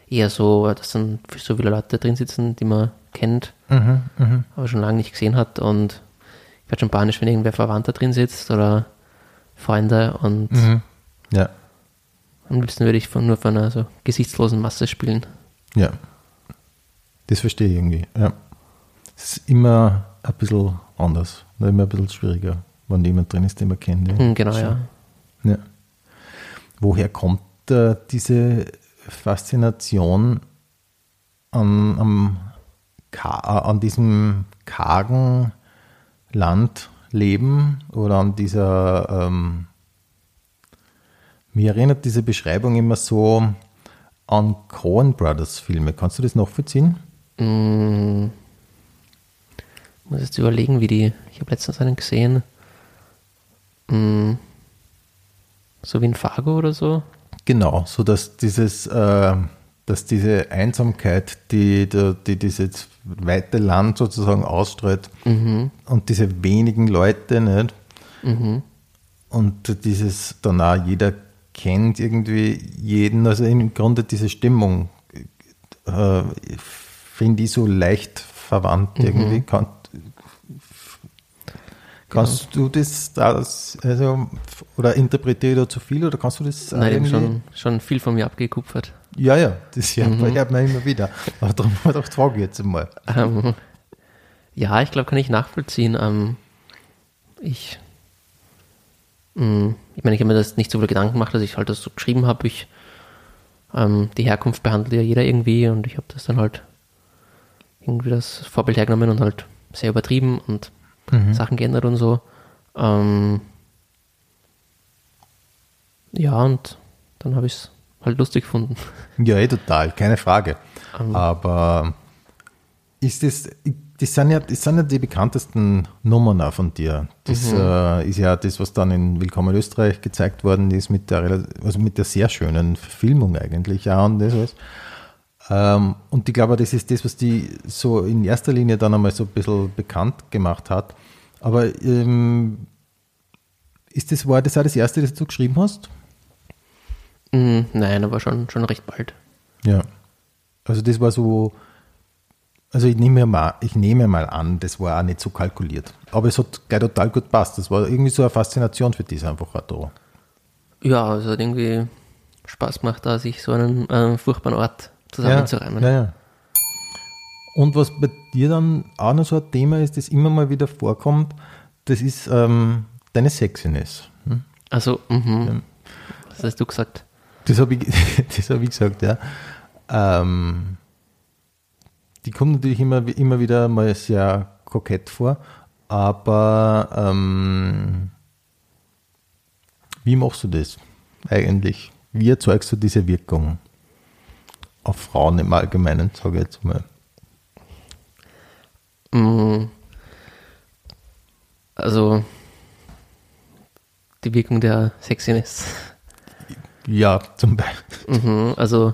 eher so, dass dann so viele Leute drin sitzen, die man kennt, mhm, mhm. aber schon lange nicht gesehen hat und ich werde schon panisch, wenn irgendwer Verwandter drin sitzt oder Freunde und Mhm. Ja, am liebsten würde ich von, nur von einer so gesichtslosen Masse spielen. ja. Das verstehe ich irgendwie. Ja. Es ist immer ein bisschen anders, immer ein bisschen schwieriger, wenn jemand drin ist, den man kennt. Ja. Hm, genau, So. ja. Ja. Woher kommt äh, diese Faszination an, am, an diesem kargen Landleben oder an dieser, ähm, mir erinnert diese Beschreibung immer so an Coen Brothers Filme. Kannst du das nachvollziehen? Mm, muss jetzt überlegen, wie die. Ich habe letztens einen gesehen. Mm, so wie ein Fargo oder so. Genau, so dass dieses, äh, dass diese Einsamkeit, die, die, die dieses weite Land sozusagen ausstrahlt und diese wenigen Leute nicht? Und dieses dann auch jeder kennt irgendwie jeden, also im Grunde diese Stimmung äh, finde ich so leicht verwandt irgendwie. Kann, kannst du das, das also, oder interpretiere ich da zu viel oder kannst du das Nein, eben irgendwie- schon, schon viel von mir abgekupfert. ja, ja, das hört, hört man immer wieder. Aber darum habe ich gedacht, frage jetzt einmal. Ähm, ja, ich glaube, kann ich nachvollziehen. Ähm, ich, mh, ich meine, ich habe mir das nicht so viele Gedanken gemacht, dass ich halt das so geschrieben habe. Ich, ähm, die Herkunft behandelt ja jeder irgendwie und ich habe das dann halt irgendwie das Vorbild hergenommen und halt sehr übertrieben und Sachen geändert und so. Ähm, ja, und dann habe ich es halt lustig gefunden. Ja, eh total, keine Frage. Ähm. Aber ist das, das sind ja, das sind ja die bekanntesten Nummern von dir. Das Mhm. äh, ist ja das, was dann in Willkommen in Österreich gezeigt worden ist, mit der, also mit der sehr schönen Verfilmung eigentlich auch und das alles. Ähm, und ich glaube, das ist das, was die so in erster Linie dann einmal so ein bisschen bekannt gemacht hat. Aber ähm, ist das, war das auch das erste, das du geschrieben hast? Mm, nein, aber schon, schon recht bald. Ja. Also das war so, also ich nehme mal, ich nehme mal an, das war auch nicht so kalkuliert. Aber es hat gleich total gut passt. Das war irgendwie so eine Faszination für dich einfach auch da. Ja, es hat irgendwie Spaß gemacht, da sich so einen äh, furchtbaren Ort zusammenzureimen. Ja, ja. Und was bei dir dann auch noch so ein Thema ist, das immer mal wieder vorkommt, das ist ähm, deine Sexiness. Hm? Also, mhm. Das hast du gesagt. Das habe ich, das hab ich gesagt, ja. Ähm, die kommt natürlich immer, immer wieder mal sehr kokett vor, aber ähm, wie machst du das eigentlich? Wie erzeugst du diese Wirkung auf Frauen im Allgemeinen, sage ich jetzt mal? Mm. Also, die Wirkung der Sexiness. Ja, zum Beispiel. Mhm. Also,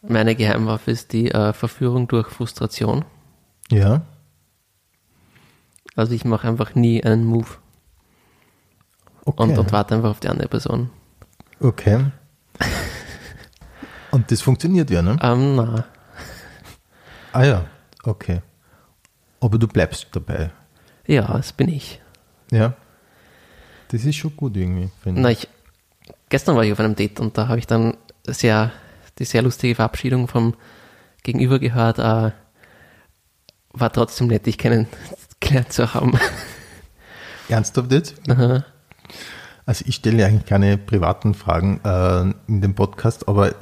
meine Geheimwaffe ist die äh, Verführung durch Frustration. Ja, Also, ich mache einfach nie einen Move okay. und, und warte einfach auf die andere Person. okay. Und das funktioniert ja, ne? Ähm, na, Ah ja, okay. Aber du bleibst dabei. ja, das bin ich. Ja. Das ist schon gut irgendwie, finde Na, ich, gestern war ich auf einem Date und da habe ich dann sehr, die sehr lustige Verabschiedung vom Gegenüber gehört. Äh, war trotzdem nett, dich kennengelernt zu haben. Ernsthaft jetzt? Aha. Also ich stelle eigentlich keine privaten Fragen äh, in dem Podcast, aber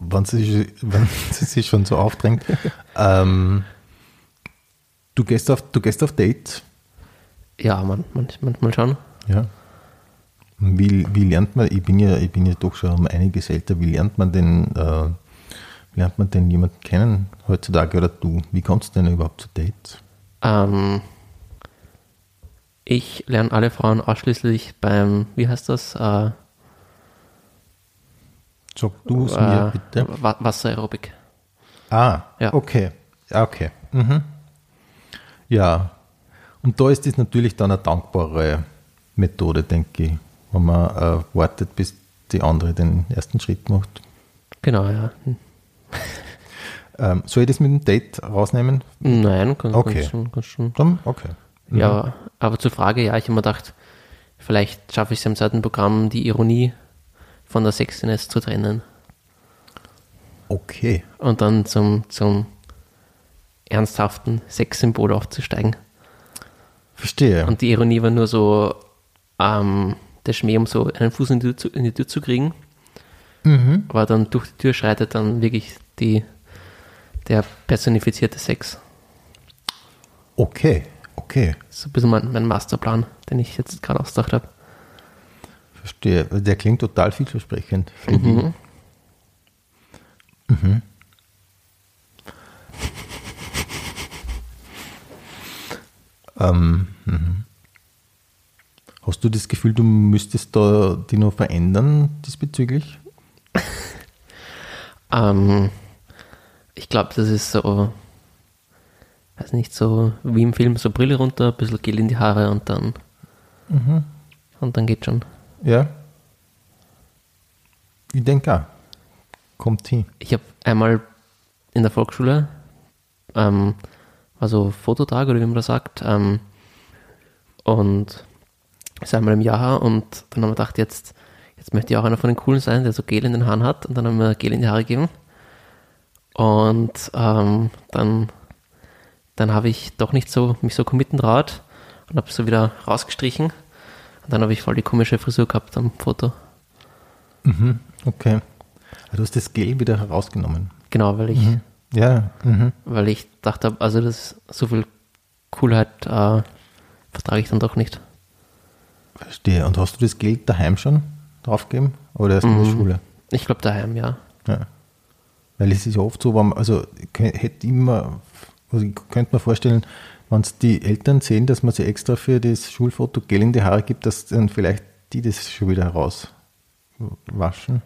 wenn sie, wenn sie sich schon so aufdrängt, ähm, du, gehst auf, du gehst auf Dates, ja, man, man, manchmal schon. ja. Wie, wie lernt man, ich bin ja, ich bin ja doch schon um einiges älter, wie lernt man denn, äh, wie lernt man denn jemanden kennen heutzutage oder du? Wie kommst du denn überhaupt zu Dates? Ähm, ich lerne alle Frauen ausschließlich beim, wie heißt das? Äh, Sag du es mir äh, bitte. Wa- Wasseraerobik. Ah, Ja. okay. Ja, okay. Mhm. Ja, und da ist das natürlich dann eine dankbare Methode, denke ich, wenn man äh, wartet, bis die andere den ersten Schritt macht. Genau, ja. Ähm, soll ich das mit dem Date rausnehmen? Nein, kann, Okay. kannst schon, kannst schon. Dann, okay. Mhm. Ja, aber zur Frage, ja, ich habe mir gedacht, vielleicht schaffe ich es im zweiten Programm, die Ironie von der Sexiness zu trennen Okay. und dann zum, zum ernsthaften Sexsymbol aufzusteigen. Verstehe. Und die Ironie war nur so ähm, der Schmäh, um so einen Fuß in die, Tür zu- in die Tür zu kriegen. Aber dann durch die Tür schreitet dann wirklich die, der personifizierte Sex. okay, okay. Das ist ein bisschen mein, mein Masterplan, den ich jetzt gerade ausgedacht habe. Verstehe. Der klingt total vielversprechend. ich. Mhm. Ähm, mhm. Hast du das Gefühl, du müsstest da die noch verändern diesbezüglich? Ähm, ich glaube, das ist so, weiß nicht, so wie im Film, so Brille runter, ein bisschen Gel in die Haare und dann, und dann geht schon. Ja. Ich denke auch. Kommt hin. Ich habe einmal in der Volksschule, ähm, war so Fototag oder wie man das sagt, ähm, und ist einmal im Jahr und dann haben wir gedacht, jetzt, jetzt möchte ich auch einer von den Coolen sein, der so Gel in den Haaren hat und dann haben wir Gel in die Haare gegeben und ähm, dann, dann habe ich doch nicht so, mich so committen traut und habe so wieder rausgestrichen und dann habe ich voll die komische Frisur gehabt am Foto. Okay. Du hast das Gel wieder herausgenommen. Genau, weil ich Ja. Mhm. weil ich dachte, also das so viel Coolheit äh, vertrage ich dann doch nicht. Verstehe. Und hast du das Gel daheim schon draufgegeben? Oder erst in der Schule? Ich glaube daheim, ja. Ja. Weil es ist ja oft so, man, also hätte immer, also ich könnte mir vorstellen, wenn es die Eltern sehen, dass man sie extra für das Schulfoto Gel in die Haare gibt, dass dann vielleicht die das schon wieder rauswaschen.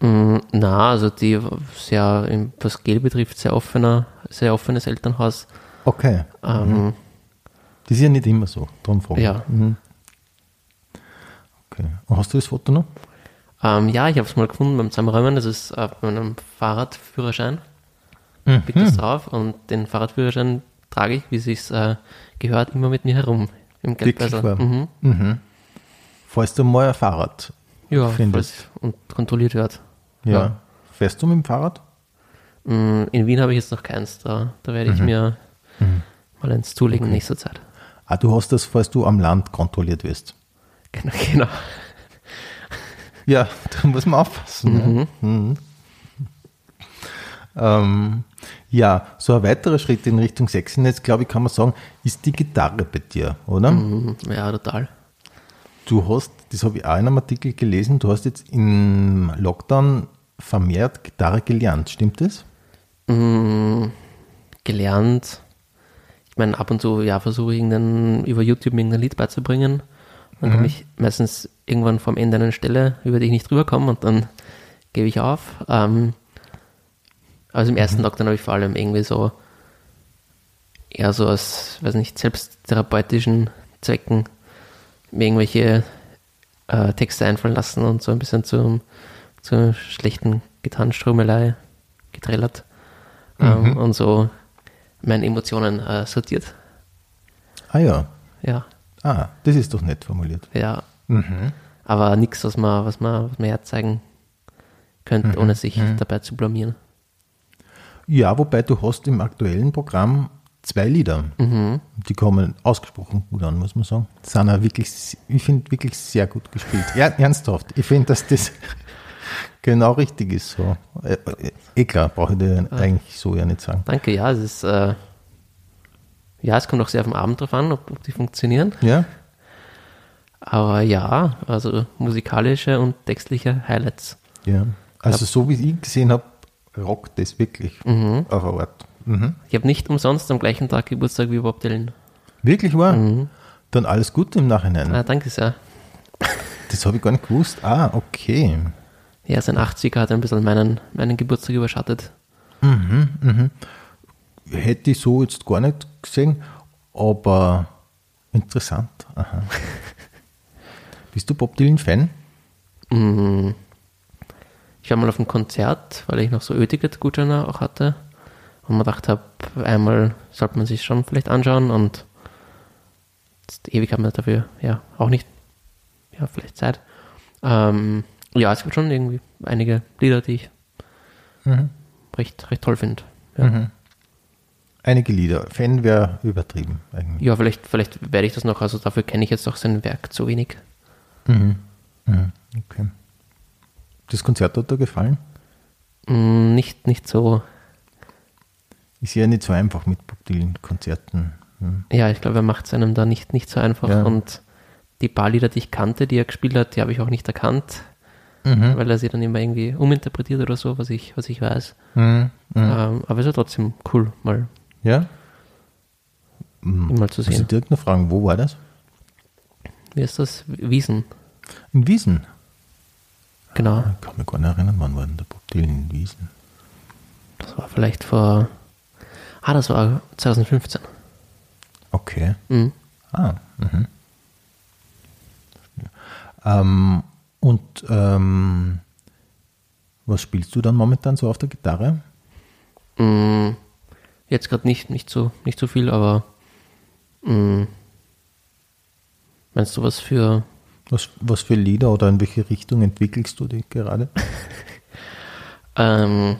Mm, na, also die sehr, was Gel betrifft, sehr offener, sehr offenes Elternhaus. Okay. Ähm, Das ist ja nicht immer so, darum frage ich. Ja. Mhm. Okay. Und hast du das Foto noch? ähm, ja, ich habe es mal gefunden beim Zusammenräumen, das ist äh, bei einem Fahrradführerschein. Liegt das drauf und den Fahrradführerschein trage ich, wie es sich äh, gehört, immer mit mir herum im Geldbeutel. wahr? Mhm. Falls du mal ein Fahrrad Ja, findest. und kontrolliert wird. Ja. Ja. Fährst du mit dem Fahrrad? Mm, In Wien habe ich jetzt noch keins. Da, da werde ich mir mal eins zulegen in nächster Zeit. Ah, du hast das, falls du am Land kontrolliert wirst. Genau. genau. Ja, da muss man aufpassen. Ne? Mhm. Ähm, ja, so ein weiterer Schritt in Richtung Sexiness, glaube ich, kann man sagen, ist die Gitarre bei dir, oder? Mm, Ja, total. Du hast, das habe ich auch in einem Artikel gelesen, du hast jetzt im Lockdown vermehrt Gitarre gelernt, stimmt das? Mm, Gelernt. Ich meine, ab und zu ja, versuche ich irgendein, über YouTube mir irgendein Lied beizubringen. Dann komme ich meistens irgendwann vom Ende an eine Stelle, über die ich nicht rüberkomme und dann gebe ich auf. Ähm, also im ersten Lockdown habe ich vor allem irgendwie so eher so aus, weiß nicht, selbsttherapeutischen Zwecken mir irgendwelche äh, Texte einfallen lassen und so ein bisschen zum, zur schlechten Gitarrenströmelei getrellert ähm, und so meine Emotionen äh, sortiert. Ah ja, Ja, ah, das ist doch nett formuliert. ja. Aber nichts, was man, was man, was man herzeigen könnte, ohne sich dabei zu blamieren. Ja, wobei du hast im aktuellen Programm zwei Lieder. Die kommen ausgesprochen gut an, muss man sagen. Sind auch wirklich, ich finde, wirklich sehr gut gespielt. Ja, ernsthaft. Ich finde, dass das genau richtig ist. So. Äh, äh, eh klar, brauche ich dir eigentlich so ja nicht sagen. Danke, ja, es ist, äh, ja, es kommt auch sehr auf den Abend drauf an, ob, ob die funktionieren. Ja? Aber ja, also musikalische und textliche Highlights. Ja. Also so wie ich gesehen habe, rockt das wirklich auf eine Art. Mhm. Ich habe nicht umsonst am gleichen Tag Geburtstag wie Bob Dylan. Wirklich wahr? Dann alles Gute im Nachhinein. Ah, danke sehr. Das habe ich gar nicht gewusst. Ah, okay. Ja, sein 80er hat ein bisschen meinen, meinen Geburtstag überschattet. Hätte ich so jetzt gar nicht gesehen. aber interessant. Bist du Bob Dylan-Fan? Mm. Ich war mal auf einem Konzert, weil ich noch so Ö-Ticket-Gutscheine auch hatte. Und man dachte habe, einmal sollte man sich schon vielleicht anschauen und jetzt ewig haben wir dafür ja auch nicht, ja, vielleicht Zeit. Ähm, ja, es gibt schon irgendwie einige Lieder, die ich Mhm. recht, recht toll finde. Ja. Mhm. Einige Lieder. Fan wäre übertrieben eigentlich. ja, vielleicht, vielleicht werde ich das noch, also dafür kenne ich jetzt auch sein Werk zu wenig. Mhm. Mhm. Okay. Das Konzert hat dir gefallen? Mm, nicht, nicht so, Ist ja nicht so einfach mit Bob Dylan-Konzerten. Hm. ja, ich glaube, er macht es einem da nicht, nicht so einfach Ja. und die paar Lieder, die ich kannte, die er gespielt hat, die habe ich auch nicht erkannt, Mhm. weil er sie dann immer irgendwie uminterpretiert oder so, was ich, was ich weiß. Mhm. Mhm. Ähm, aber es ist ja trotzdem cool, mal, Ja? Mal zu Muss ich sehen. direkt noch fragen, wo war das? Wie ist das? Wiesen. In Wiesen. Genau. Ich kann mich gar nicht erinnern, wann war denn der Bob Dylan in Wiesen? Das war vielleicht vor. Ah, das war 2015. Okay. Mhm. Ah, mhm. Ähm, und ähm, was spielst du dann momentan so auf der Gitarre? Mm, Jetzt gerade nicht, nicht, so, nicht so viel, aber. mm, Meinst du was für. Was, was für Lieder oder in welche Richtung entwickelst du dich gerade? Ähm,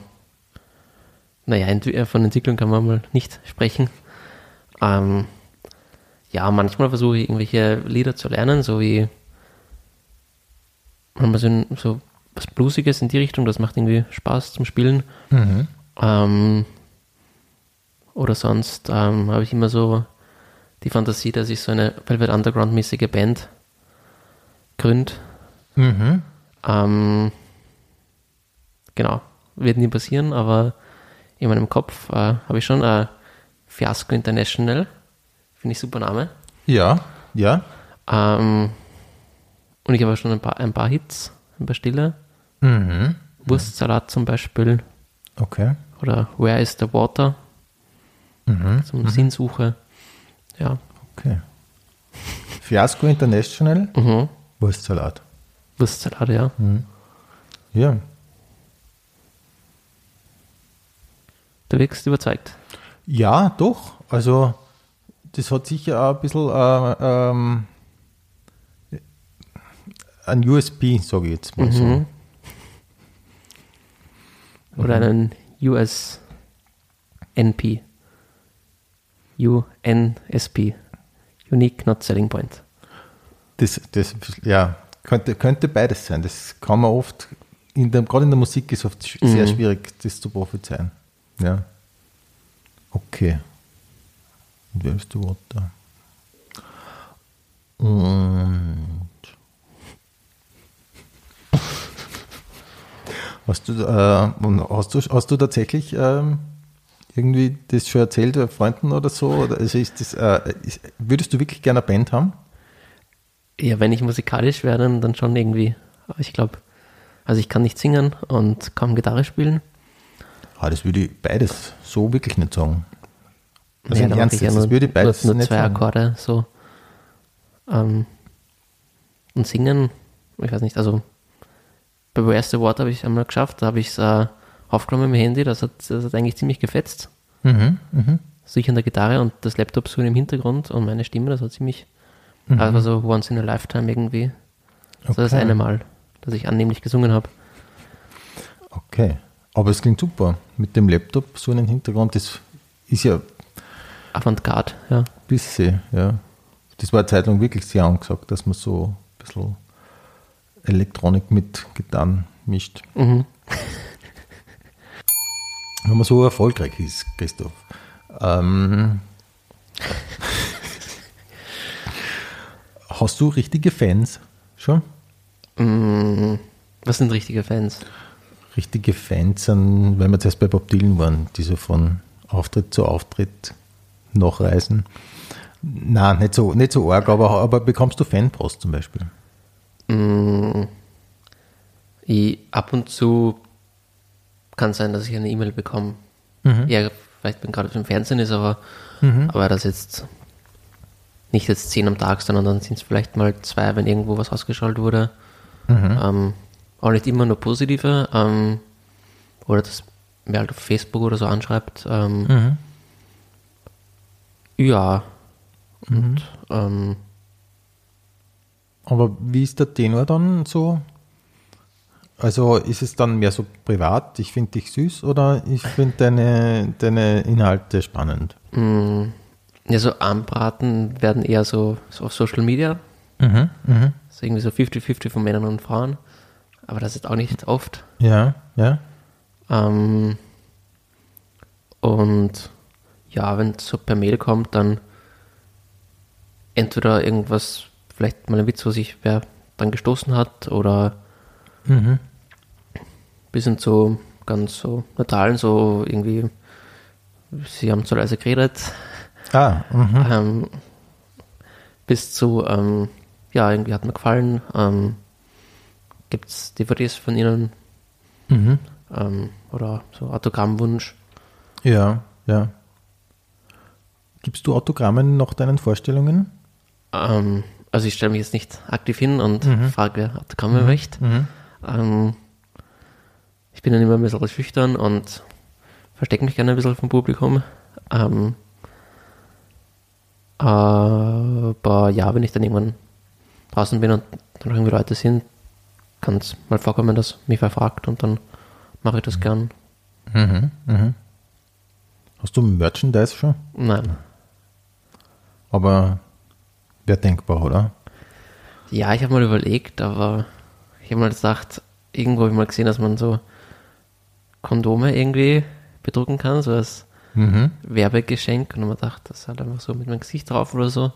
naja, äh, von Entwicklung kann man mal nicht sprechen. Ähm, ja, manchmal versuche ich irgendwelche Lieder zu lernen, so wie manchmal so, so was Bluesiges in die Richtung, das macht irgendwie Spaß zum Spielen. Mhm. Ähm, oder sonst ähm, habe ich immer so die Fantasie, dass ich so eine Velvet Underground-mäßige Band gründe. Mhm. Ähm, genau, wird nie passieren, aber in meinem Kopf äh, habe ich schon äh, Fiasco International. Finde ich super Name. Ja, ja. Ähm, und ich habe schon ein paar, ein paar Hits, ein paar Stille. Mhm. Wurstsalat zum Beispiel. Okay. Oder Where is the Water? Mhm. Zum Sinnsuche. Ja. Okay. Fiasco International, Mhm. Wurstsalat. Wurstsalat, ja. Ja. Du wirkst überzeugt. Ja, doch. Also, das hat sicher auch ein bisschen äh, ähm, ein USP, sage ich jetzt mal so. Mhm. Oder einen USNP. UNSP. Unique Not Selling Point. Das, das, ja, könnte, könnte beides sein. Das kann man oft, in der, gerade in der Musik ist oft sch- sehr Mhm. schwierig, das zu prophezeien. Ja. Okay. Und wer ist der Water? Und hast du, äh, und hast du, hast du tatsächlich ähm, irgendwie das schon erzählt, äh, Freunden oder so? Oder also ist das, äh, ist, würdest du wirklich gerne eine Band haben? Ja, wenn ich musikalisch wäre, dann, dann schon irgendwie. Aber ich glaube, also ich kann nicht singen und kaum Gitarre spielen. Ah, das würde ich beides so wirklich nicht sagen. Also da Ernst, ja das nur, würde ich beides nur, nur nicht zwei sagen. Akkorde so. Ähm, und singen, ich weiß nicht, also bei Where's the Water habe ich einmal geschafft, da habe ich es äh, aufgenommen mit dem Handy, das hat, das hat eigentlich ziemlich gefetzt. Mhm, mhm. So ich an der Gitarre und das Laptop so im Hintergrund und meine Stimme, das hat ziemlich, also so once in a lifetime irgendwie. Das war das Okay. eine Mal, dass ich annehmlich gesungen habe. Okay. Aber es klingt super. Mit dem Laptop so in den Hintergrund, das ist ja Avantgarde, ja. bisschen, ja. Das war eine Zeit lang wirklich sehr angesagt, dass man so ein bisschen Elektronik mit Gitarren mischt. Mhm. Wenn man so erfolgreich ist, Christoph. Ähm, hast du richtige Fans schon? Mm, Was sind richtige Fans? richtige Fans sind, weil wir zuerst bei Bob Dylan waren, die so von Auftritt zu Auftritt nachreisen. Nein, nicht so, nicht so arg, aber, aber bekommst du Fanpost zum Beispiel? Mm, Ich, ab und zu kann sein, dass ich eine E-Mail bekomme. Ja, vielleicht wenn gerade im Fernsehen ist, aber, aber das jetzt nicht jetzt zehn am Tag, sondern dann sind es vielleicht mal zwei, wenn irgendwo was ausgeschaltet wurde. Ähm, auch nicht immer nur positive. Ähm, oder das wer halt auf Facebook oder so anschreibt. Ähm, Ja. Und ähm, Aber wie ist der Tenor dann so? Also ist es dann mehr so privat, ich finde dich süß oder ich finde deine, deine Inhalte spannend? Ja, so Anbraten werden eher so, so auf Social Media. Mhm, mhm. So irgendwie so 50-50 von Männern und Frauen. Aber das ist auch nicht oft. Ja, ja. Ähm, und ja, wenn es so per Mail kommt, dann entweder irgendwas, vielleicht mal ein Witz, wo sich wer dann gestoßen hat, oder Mhm. bis hin zu ganz so neutralen, so irgendwie, sie haben zu leise geredet, Ah, mhm. ähm, bis zu, ähm, ja, irgendwie hat mir gefallen, ähm, gibt es DVDs von ihnen Mhm. ähm, oder so Autogrammwunsch. Ja, ja. Gibst du Autogramme nach deinen Vorstellungen? Ähm, also ich stelle mich jetzt nicht aktiv hin und frage, wer Autogramme möchte. Ähm, ich bin dann immer ein bisschen schüchtern und verstecke mich gerne ein bisschen vom Publikum. Ähm, aber ja, wenn ich dann irgendwann draußen bin und dann irgendwie Leute sind, kann es mal vorkommen, dass mich wer fragt und dann mache ich das gern. Hast du Merchandise schon? Nein. Aber wäre denkbar, oder? Ja, ich habe mal überlegt, aber ich habe mal gesagt, irgendwo habe ich mal gesehen, dass man so Kondome irgendwie bedrucken kann, so als Mhm. Werbegeschenk. Und ich gedacht, das halt einfach so mit meinem Gesicht drauf oder so.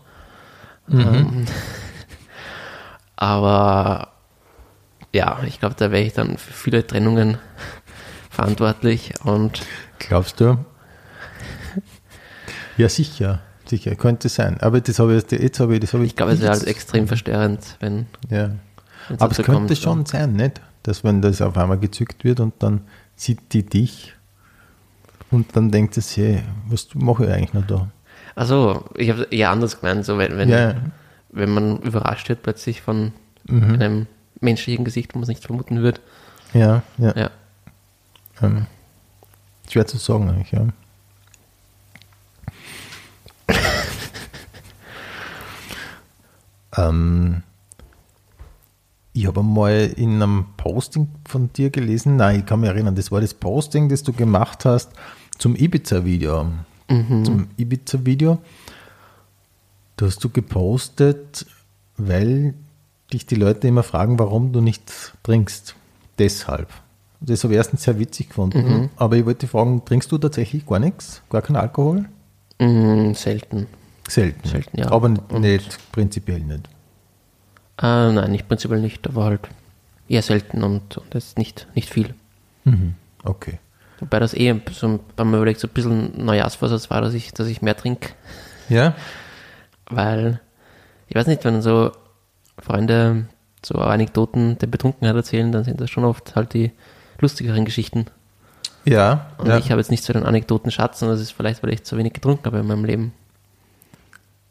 Ähm, aber ja, ich glaube, da wäre ich dann für viele Trennungen verantwortlich und Glaubst du? Ja, sicher. Sicher, könnte sein. Aber das habe ich jetzt, habe ich, das habe ich. ich glaube, es wäre halt extrem verstörend, wenn Ja. Aber es könnte kommt, schon sein, nicht? Dass wenn das auf einmal gezückt wird und dann sieht die dich und dann denkt es, hey, was mache ich eigentlich noch da? Also, ich habe eher anders gemeint, so wenn, wenn, Ja. wenn man überrascht wird plötzlich von Mhm. einem menschlichen Gesicht, wo man es nicht vermuten wird. Ja, ja. Ja. Ähm, schwer zu sagen eigentlich, ja. ähm, ich habe einmal in einem Posting von dir gelesen, nein, ich kann mich erinnern, das war das Posting, das du gemacht hast zum Ibiza-Video. Zum Ibiza-Video. Da hast du gepostet, weil dich die Leute immer fragen, warum du nicht trinkst. Deshalb. Das habe ich erstens sehr witzig gefunden. Aber ich wollte fragen, trinkst du tatsächlich gar nichts? Gar keinen Alkohol? Mm, selten. Selten. Selten, ja. Aber Und- nicht, prinzipiell nicht. Äh, nein, nicht prinzipiell nicht, aber halt eher selten und, und jetzt nicht, nicht viel. Okay. Wobei das eh so beim mir überlegt, so ein bisschen Neujahrsvorsatz war, dass ich, dass ich mehr trinke, Ja? weil ich weiß nicht, wenn so Freunde so Anekdoten der Betrunkenheit erzählen, dann sind das schon oft halt die lustigeren Geschichten. Ja. Und ja. ich habe jetzt nicht so den Anekdotenschatz und das ist vielleicht, weil ich zu wenig getrunken habe in meinem Leben.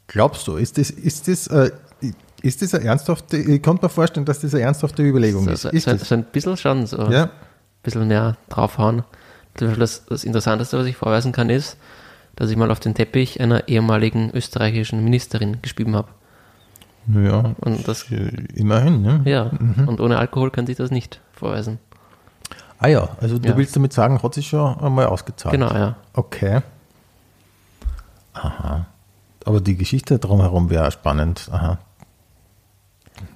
Glaubst du, ist das, ist das, äh, ist das eine ernsthafte, ich kann mir vorstellen, dass das eine ernsthafte Überlegung So, ist. so, ist so, das? so ein bisschen schon, so Ja. ein bisschen mehr draufhauen. Zum Beispiel das, das Interessanteste, was ich vorweisen kann, ist, dass ich mal auf den Teppich einer ehemaligen österreichischen Ministerin gespieben habe. Ja. Und das, Äh, Immerhin, ne? ja, und ohne Alkohol kann sich das nicht vorweisen. Ah ja, also du Ja. willst damit sagen, hat sich schon einmal ausgezahlt. Genau, ja. Okay. Aha. Aber die Geschichte drumherum wäre spannend. Aha.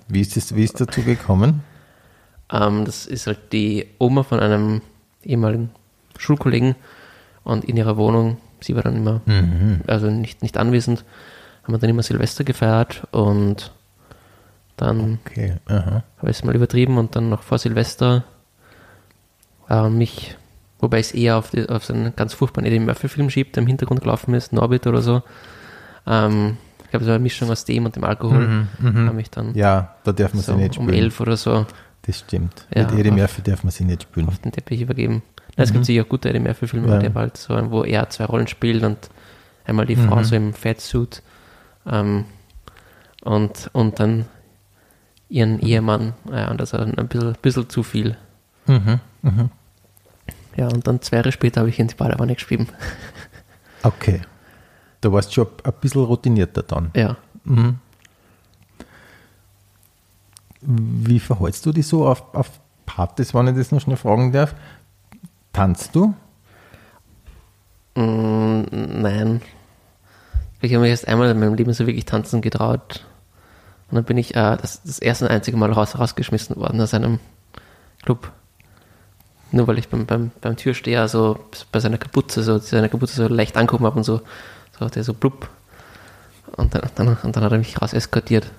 Wie ist es wie ist dazu gekommen? Ähm, das ist halt die Oma von einem ehemaligen Schulkollegen und in ihrer Wohnung, sie war dann immer, also nicht, nicht anwesend, haben wir dann immer Silvester gefeiert und dann Okay. Habe ich es mal übertrieben und dann noch vor Silvester äh, mich, wobei es eher auf, die, auf so einen ganz furchtbaren Eddie Murphy-Film schiebt, der im Hintergrund gelaufen ist, Norbit oder so. Ähm, ich glaube, so eine Mischung aus dem und dem Alkohol habe mich dann Ja, da darf man so sie nicht um spielen. elf oder so Das stimmt. Ja, Mit Eddie Murphy darf man sie nicht spielen. auf den Teppich übergeben. Es gibt sicher auch gute Eddie Murphy-Filme, Ja. halt so, wo er zwei Rollen spielt und einmal die Frau so im Fatsuit. Ähm, und, und dann ihren Ehemann. Ja, und das dann ein bisschen, bisschen zu viel. Mhm. Mhm. Ja, und dann zwei Jahre später habe ich in die Badewanne geschrieben. Okay. Du warst schon ein bisschen routinierter dann. Ja. Mhm. Wie verhältst du dich so auf, auf Partys, wenn ich das noch schnell fragen darf? Tanzt du? Mm, nein. Ich habe mich erst einmal in meinem Leben so wirklich tanzen getraut. Und dann bin ich äh, das, das erste und einzige Mal raus, rausgeschmissen worden aus einem Club. Nur weil ich beim, beim, beim Türsteher so bei seiner Kapuze, so seine Kapuze so leicht angehoben habe und so, so hat er so blub. Und dann, dann, und dann hat er mich raus eskortiert.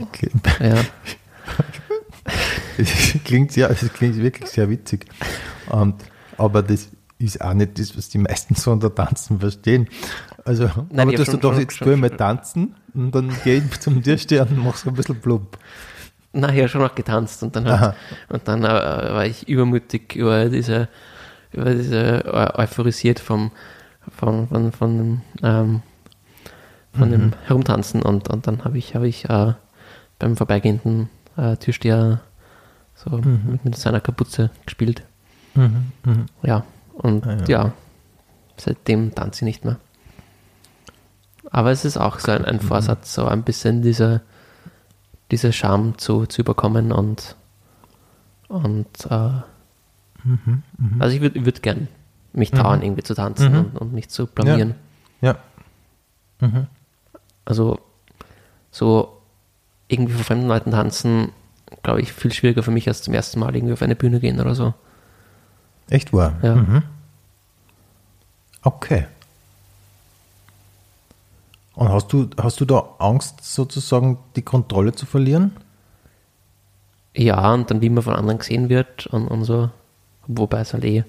Okay. Ja. Klingt, sehr, das klingt wirklich sehr witzig. Und, aber das ist auch nicht das, was die meisten so unter Tanzen verstehen. Also, Nein, aber ich du hab doch jetzt tue ich mal tanzen und dann gehe ich zum Türsteher und mache so ein bisschen blub. nachher schon noch getanzt und dann halt, und dann äh, war ich übermütig über diese, über diese eu- euphorisiert vom, von, von, von, dem, ähm, von dem Herumtanzen und, und dann habe ich, habe ich äh, beim vorbeigehenden äh, Türsteher so mit, mit seiner Kapuze gespielt. Ja, und Ah, ja. ja. seitdem tanze ich nicht mehr. Aber es ist auch so ein, ein Vorsatz, so ein bisschen diese, diese Scham zu, zu überkommen und, und äh, also ich würde würd gern mich trauen, irgendwie zu tanzen und, und mich zu blamieren. Ja. Also so irgendwie vor fremden Leuten tanzen, glaube ich, viel schwieriger für mich als zum ersten Mal irgendwie auf eine Bühne gehen oder so. Echt wahr? Ja. Mhm. Okay. Und hast du, hast du da Angst, sozusagen die Kontrolle zu verlieren? Ja, und dann wie man von anderen gesehen wird und, und so. Wobei es halt eh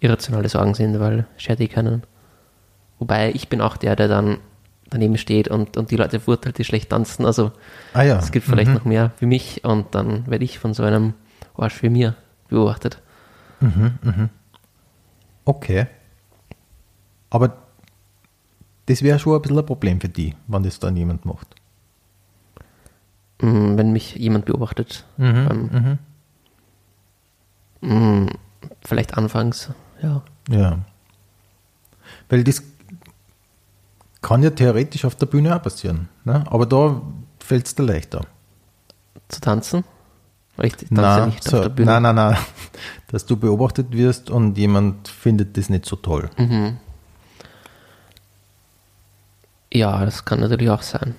irrationale Sorgen sind, weil schert eh keinen. Wobei ich bin auch der, der dann daneben steht und, und die Leute verurteilt, die schlecht tanzen. Also Ah ja. es gibt vielleicht noch mehr für mich und dann werde ich von so einem Arsch wie mir beobachtet. Okay. Aber das wäre schon ein bisschen ein Problem für die, wenn das dann jemand macht. Mm, Wenn mich jemand beobachtet. Mhm, Mm, Vielleicht anfangs, ja. Ja. Weil das kann ja theoretisch auf der Bühne auch passieren. Ne? Aber da fällt es dir leichter. Zu tanzen? Tanze Nein, nicht so, nein, nein, nein. Dass du beobachtet wirst und jemand findet das nicht so toll. Mhm. Ja, das kann natürlich auch sein.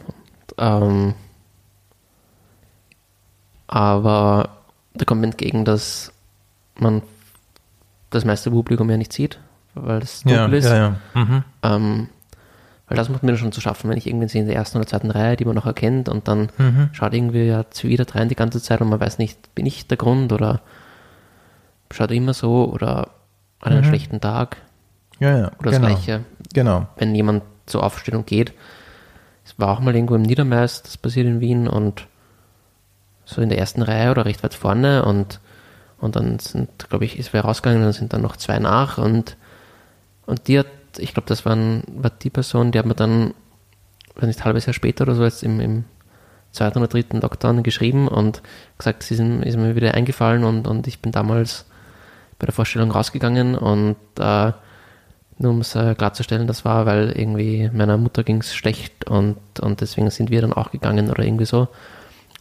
Ähm, aber da kommt mir entgegen, dass man das meiste Publikum ja nicht sieht, weil es dunkel ist. ja, ja. Mhm. Ähm, weil das macht mir schon zu schaffen, wenn ich irgendwie sehe in der ersten oder zweiten Reihe, die man noch erkennt und dann Mhm. schaut irgendwie ja wieder rein die ganze Zeit und man weiß nicht, bin ich der Grund oder schaut er immer so oder an einem schlechten Tag Ja, ja. oder genau. das Gleiche Genau. wenn jemand so aufsteht und geht. Es war auch mal irgendwo im Niedermeist, das passiert in Wien und so in der ersten Reihe oder recht weit vorne und, und dann sind, glaube ich, ist wer rausgegangen, dann sind dann noch zwei nach und, und die hat, ich glaube, das waren, war die Person, die hat mir dann, weiß nicht, ein halbes Jahr später oder so jetzt im, im zweiten oder dritten Lockdown geschrieben und gesagt, sie sind, ist mir wieder eingefallen und, und ich bin damals bei der Vorstellung rausgegangen und äh, nur um es äh, klarzustellen, das war, weil irgendwie meiner Mutter ging es schlecht und, und deswegen sind wir dann auch gegangen oder irgendwie so.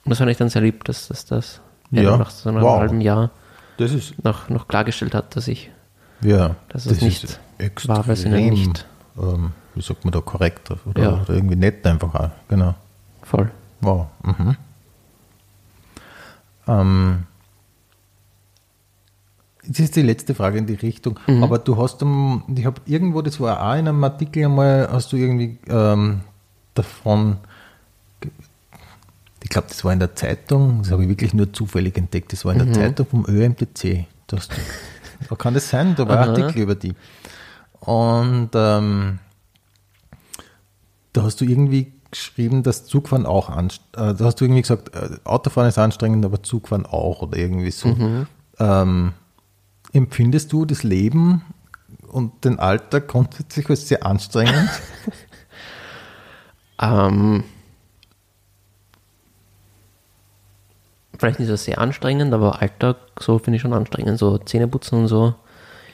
Und das fand ich dann sehr lieb, dass, dass das ja. nach so einem wow. halben Jahr Das ist, noch, noch klargestellt hat, dass ich, ja, dass es nicht extrem, war, weil sie ihnen nicht ähm, wie sagt man da, korrekt oder, Ja. oder irgendwie nett einfach auch. Genau. voll. Wow. Mhm. Ähm, das ist die letzte Frage in die Richtung. Mhm. Aber du hast, um, ich habe irgendwo, das war auch in einem Artikel einmal, hast du irgendwie ähm, davon, ich glaube, das war in der Zeitung, das habe ich wirklich nur zufällig entdeckt, das war Mhm. in der Zeitung vom ÖMTC. Da, hast du, kann das sein, da war ein. Artikel über die. Und ähm, da hast du irgendwie geschrieben, dass Zugfahren auch anstrengend, äh, da hast du irgendwie gesagt, äh, Autofahren ist anstrengend, aber Zugfahren auch oder irgendwie so. Mhm. Ähm, empfindest du das Leben und den Alltag grundsätzlich als sehr anstrengend? Ähm, vielleicht nicht so sehr anstrengend, aber Alltag so finde ich schon anstrengend. So Zähneputzen und so.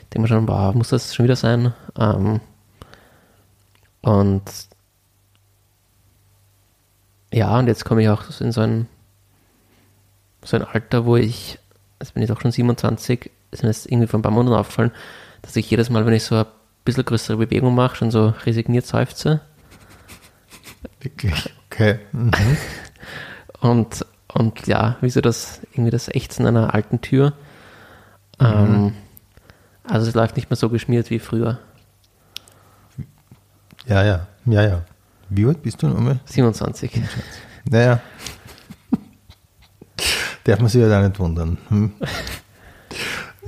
Ich denke mir schon, boah, muss das schon wieder sein? Ähm, und ja, und jetzt komme ich auch in so ein, so ein Alter, wo ich, jetzt bin ich doch schon 27, ist mir jetzt irgendwie vor ein paar Monaten aufgefallen, dass ich jedes Mal, wenn ich so ein bisschen größere Bewegung mache, schon so resigniert seufze. Wirklich? Okay. Mhm. Und, und ja, wie so das, irgendwie das Ächzen einer alten Tür. Mhm. Ähm, also es läuft nicht mehr so geschmiert wie früher. Ja, ja, ja, ja. Wie alt bist du nochmal? 27. Naja. Darf man sich halt auch nicht wundern. Hm?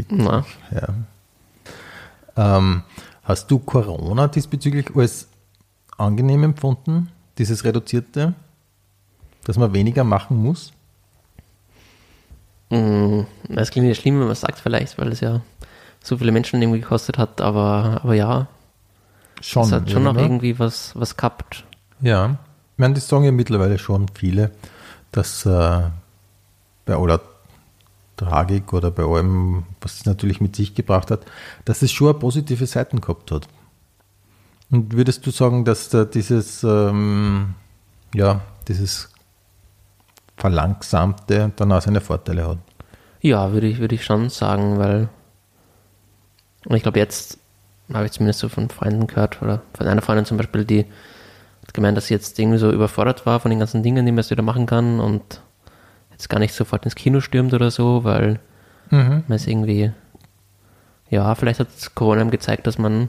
Na. Ja. Ähm, hast du Corona diesbezüglich als angenehm empfunden, dieses Reduzierte, dass man weniger machen muss? Mm, Es klingt ja schlimm, wenn man es sagt, vielleicht, weil es ja so viele Menschen irgendwie gekostet hat, aber, aber ja, Schon. es hat schon noch oder? irgendwie was, was gehabt. Ja. Ich meine, das sagen ja mittlerweile schon viele, dass äh, bei aller Tragik oder bei allem, was es natürlich mit sich gebracht hat, dass es schon positive Seiten gehabt hat. Und würdest du sagen, dass da dieses, ähm, ja, dieses Verlangsamte dann auch seine Vorteile hat? Ja, würde ich, würde ich schon sagen, weil und ich glaube, jetzt habe ich zumindest so von Freunden gehört oder von einer Freundin zum Beispiel, die hat gemeint, dass sie jetzt irgendwie so überfordert war von den ganzen Dingen, die man jetzt wieder machen kann und jetzt gar nicht sofort ins Kino stürmt oder so, weil Mhm. man ist irgendwie, ja, vielleicht hat Corona ihm gezeigt, dass man,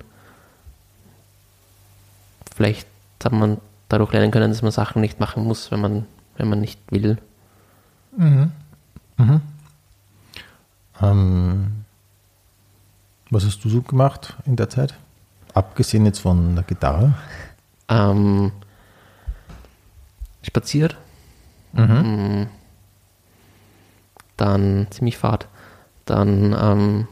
vielleicht hat man dadurch lernen können, dass man Sachen nicht machen muss, wenn man, wenn man nicht will. Ähm, was hast du so gemacht in der Zeit? Abgesehen jetzt von der Gitarre? Ähm, spaziert. Mm, Dann ziemlich fad. Dann ähm,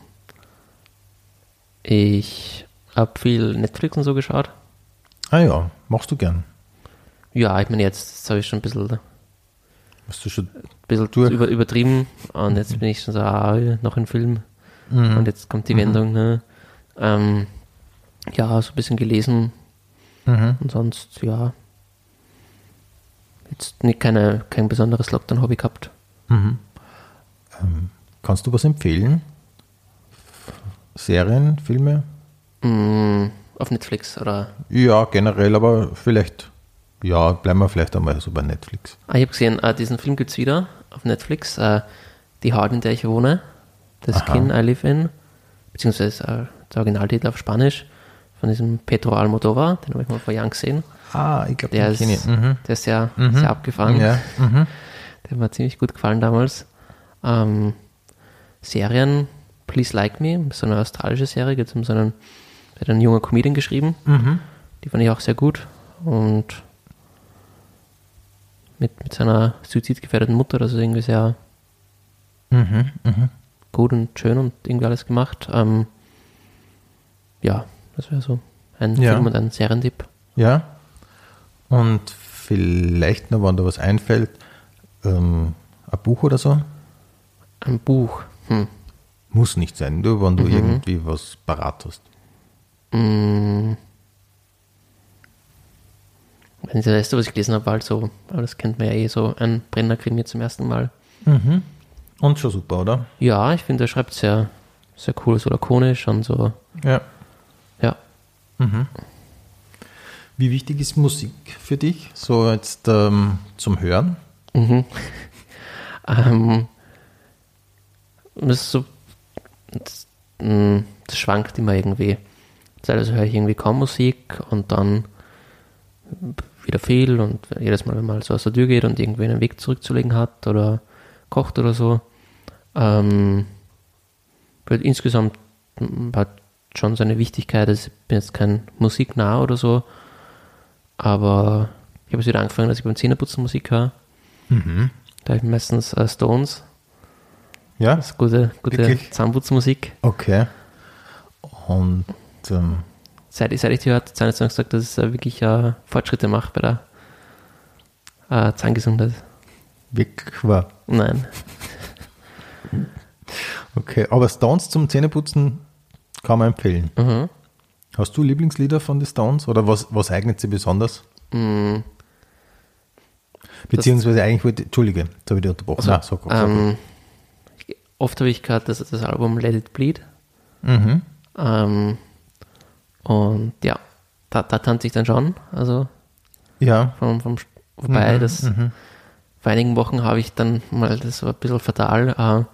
ich habe viel Netflix und so geschaut. Ah ja, machst du gern. Ja, ich meine, jetzt, jetzt habe ich schon ein bisschen, Hast du schon bisschen Durch. über, übertrieben und jetzt bin ich schon so, ah, noch ein Film und jetzt kommt die Wendung. Ne? Ähm, ja, so ein bisschen gelesen Mhm. und sonst, ja, jetzt nicht keine, kein besonderes Lockdown-Hobby gehabt. Kannst du was empfehlen? Serien, Filme? Mm, auf Netflix oder. Ja, generell, aber vielleicht, ja, bleiben wir vielleicht einmal so bei Netflix. Ah, ich habe gesehen, äh, diesen Film gibt es wieder auf Netflix. Äh, die Haut, in der ich wohne. The Aha. Skin I Live In. Beziehungsweise äh, der Originaltitel auf Spanisch. Von diesem Pedro Almodovar. Den habe ich mal vor Jahren gesehen. Ah, ich glaube, Der ist, ich. Mhm. der ist sehr, sehr abgefahren. Ja, mhm. Der hat mir ziemlich gut gefallen damals. Ähm, Serien, Please Like Me, so eine australische Serie, geht um so einen, hat ein junger Comedian geschrieben. Mhm. Die fand ich auch sehr gut. Und mit, mit seiner suizidgefährdeten Mutter, das ist irgendwie sehr Mhm. Mhm. gut und schön und irgendwie alles gemacht. Ähm, ja, das wäre so ein Ja. Film und ein Serientipp. Ja. Und vielleicht noch, wenn da was einfällt, ähm, ein Buch oder so? Ein Buch. Hm. Muss nicht sein, nur wenn du irgendwie was parat hast. Mm. Das letzte, was ich gelesen habe, war halt so, aber das kennt man ja eh so, ein Brenner-Krimi zum ersten Mal. Und schon super, oder? Ja, ich finde, er schreibt sehr, sehr cool, so lakonisch und so, Ja. ja. Wie wichtig ist Musik für dich? So jetzt ähm, zum Hören? Mhm. ähm, das ist so, das, mm, das schwankt immer irgendwie. Teilweise höre ich irgendwie kaum Musik und dann wieder viel und jedes Mal, wenn man so aus der Tür geht und irgendwie einen Weg zurückzulegen hat oder kocht oder so, ähm, insgesamt hat schon seine Wichtigkeit. Also ich bin jetzt kein Musiknah oder so, aber ich habe es wieder angefangen, dass ich beim Zähneputzen Musik höre. Da habe ich meistens äh, Stones, Ja? das ist gute, gute? Zahnputzmusik. Okay. Und ähm, Seit ich, seit ich die hört, hat Zahnärztin gesagt, dass es äh, wirklich äh, Fortschritte macht bei der äh, Zahngesundheit. Wirklich wahr. Nein. Okay, aber Stones zum Zähneputzen kann man empfehlen. Mhm. Hast du Lieblingslieder von den Stones oder was, was eignet sie besonders? Mm, Beziehungsweise eigentlich wollte, Entschuldige, jetzt habe ich dich unterbrochen. Nein, sag, ähm, oft habe ich gehört, das, das Album Let It Bleed. Mhm. Ähm, und ja, da, da tanze ich dann schon. Also Ja, vom, vom wobei Mhm, das mhm. vor einigen Wochen habe ich dann mal, das war ein bisschen fatal, äh,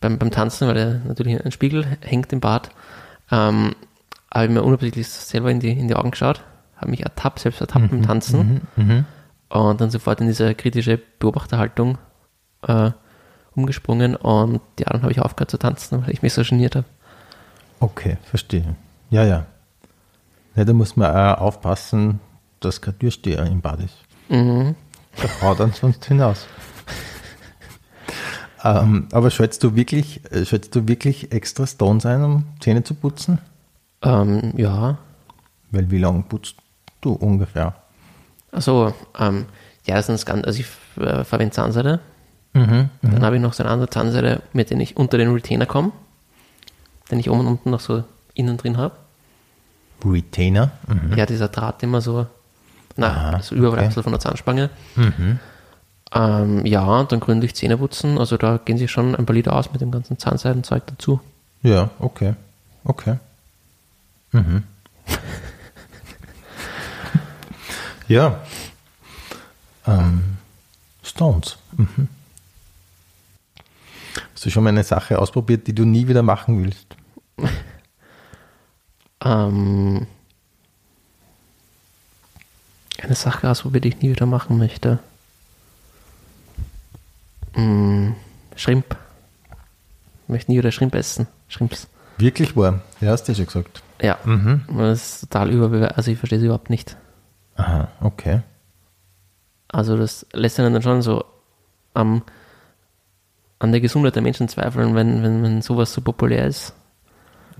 beim, beim Tanzen, weil er natürlich ein Spiegel hängt im Bad, ähm, habe ich mir unabsichtlich selber in die, in die Augen geschaut, habe mich ertappt, selbst ertappt beim Tanzen Mhm. Mhm. und dann sofort in diese kritische Beobachterhaltung äh, umgesprungen und ja, dann habe ich aufgehört zu tanzen, weil ich mich so geniert habe. Okay, verstehe. Ja, ja. ja da muss man auch aufpassen, dass kein Türsteher im Bad ist. Mhm. Der haut dann sonst hinaus. ähm, aber schätzt du wirklich, äh, schätzt du wirklich extra Stones ein, um Zähne zu putzen? Ähm, ja, Weil wie lange putzt du ungefähr? also ähm, ja, das ist ganz, also ich äh, verwende Zahnseide, Mhm. dann habe ich noch so eine andere Zahnseide, mit der ich unter den Retainer komme, den ich oben und unten noch so innen drin habe. Retainer. Mhm. Ja, dieser Draht immer so, na, so Überbleibsel okay. von der Zahnspange. Mhm. Ähm, ja, und dann gründlich Zähne putzen, also da gehen sich schon ein paar Lieder aus mit dem ganzen Zahnseidenzeug dazu. Ja, okay. Okay. Mhm. ja. Ähm, Stones. Mhm. Hast du schon mal eine Sache ausprobiert, die du nie wieder machen willst? Ähm, eine Sache ausprobiert, die ich nie wieder machen möchte. Mm, Shrimp. Ich möchte nie wieder Shrimp essen. Shrimps. Wirklich wahr? Ja, hast du ja schon gesagt. Ja, Mhm. das ist total überbewertet. Also ich verstehe es überhaupt nicht. Aha, okay. Also das lässt einen dann schon so am an der Gesundheit der Menschen zweifeln, wenn, wenn, wenn sowas so populär ist.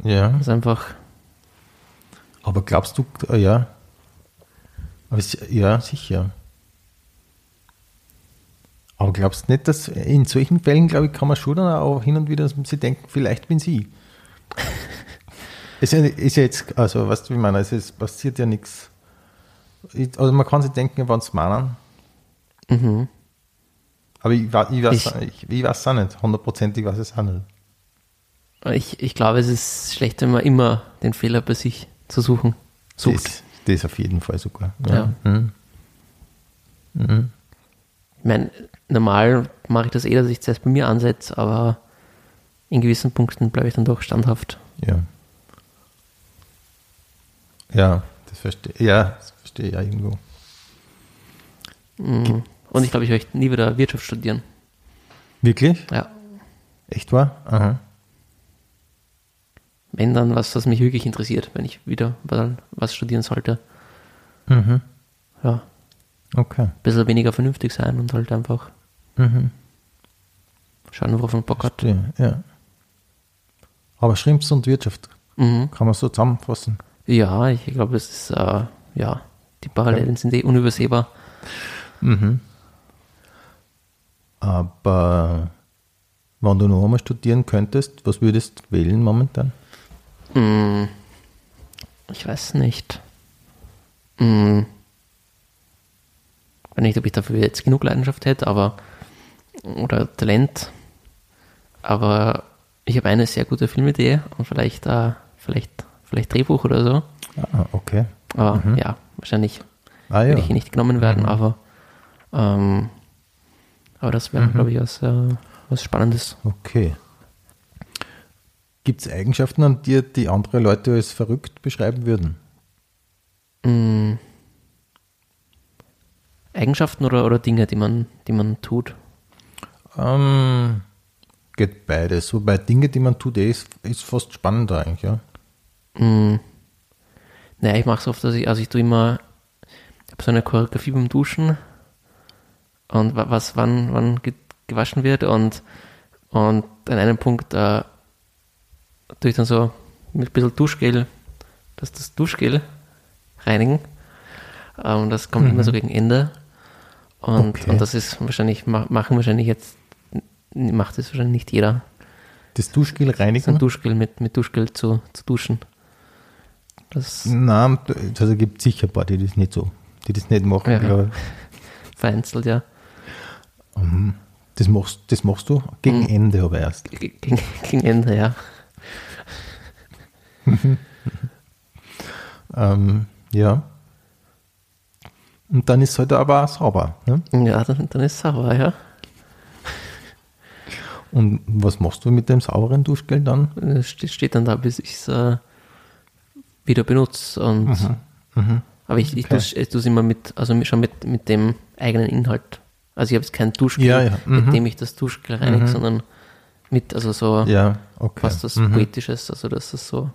Ja. Das ist einfach, Aber glaubst du, äh, ja. Aber es, ja, sicher. Aber glaubst du nicht, dass in solchen Fällen, glaube ich, kann man schon dann auch hin und wieder sie denken, vielleicht bin sie. ja, ist ja jetzt, also, weißt du, wie ich meine, es ist, passiert ja nichts. Ich- Also, man kann sich denken, wann es meinen. mhm. Aber ich, ich, weiß, Ich- ich, ich weiß es auch nicht. Hundertprozentig weiß es auch nicht. ich, ich glaube, es ist schlecht, wenn man immer den Fehler bei sich zu suchen sucht. Das, das auf jeden Fall sogar. Ja. Mhm. Mhm. Ich meine, normal mache ich das eh, dass ich zuerst bei mir ansetze, aber in gewissen Punkten bleibe ich dann doch standhaft. Ja. Ja, das verstehe ja, das verstehe ich ja irgendwo. Mhm. Und ich glaube, ich möchte nie wieder Wirtschaft studieren. Wirklich? Ja. Echt wahr? Aha. Wenn dann was, was mich wirklich interessiert, wenn ich wieder was studieren sollte. Mhm. Ja, Okay. ein bisschen weniger vernünftig sein und halt einfach Mhm. schauen, worauf man Bock hat. Ja. Aber Schrimps und Wirtschaft Mhm. kann man so zusammenfassen. Ja, ich glaube, es ist, äh, ja, die Parallelen sind eh unübersehbar. Mhm. Aber wenn du noch einmal studieren könntest, was würdest du wählen momentan? Mm, ich weiß nicht. Mm, ich weiß nicht, ob ich dafür jetzt genug Leidenschaft hätte, aber oder Talent. Aber ich habe eine sehr gute Filmidee und vielleicht, äh, vielleicht, vielleicht Drehbuch oder so. Ah, okay. Aber ja, wahrscheinlich Ah ja. würde ich nicht genommen werden, aber, ähm, aber das wäre, glaube ich, was, äh, was Spannendes. Okay. Gibt es Eigenschaften an dir, die andere Leute als verrückt beschreiben würden? Mm. Eigenschaften oder, oder Dinge, die man, die man tut. Ähm, geht beides. Wobei Dinge, die man tut, eh ist, ist fast spannender eigentlich, ja. Mm. Naja, ich mache es oft, dass ich, also ich tue immer, ich habe so eine Choreografie beim Duschen und wa- was wann, wann ge gewaschen wird und, und an einem Punkt äh, tue ich dann so mit ein bisschen Duschgel, das, das Duschgel reinigen. Ähm, das kommt immer so gegen Ende. Und, Okay. und das ist wahrscheinlich, ma- machen wahrscheinlich jetzt, macht es wahrscheinlich nicht jeder, Das Duschgel so ein reinigen? Duschgel mit, mit Duschgel zu, zu duschen. Das Nein, also gibt sicher ein paar, die das nicht so, die das nicht machen, Ja. vereinzelt ja ich. Das machst, das machst du gegen Mhm. Ende aber erst. Ge- gegen, gegen Ende, ja. Ähm, ja. Und dann ist es halt aber sauber. Ne? Ja, dann, dann ist es sauber, ja. Und was machst du mit dem sauberen Duschgel dann? Es ste- steht dann da, bis ich es äh, wieder benutze. Und, Aber ich, ich Okay. tue es immer mit, also schon mit, mit dem eigenen Inhalt. Also ich habe jetzt kein Duschgel, Ja, ja, mhm. mit dem ich das Duschgel reinige, sondern mit, also so Ja, okay. was das Mhm. Poetisches, also dass das so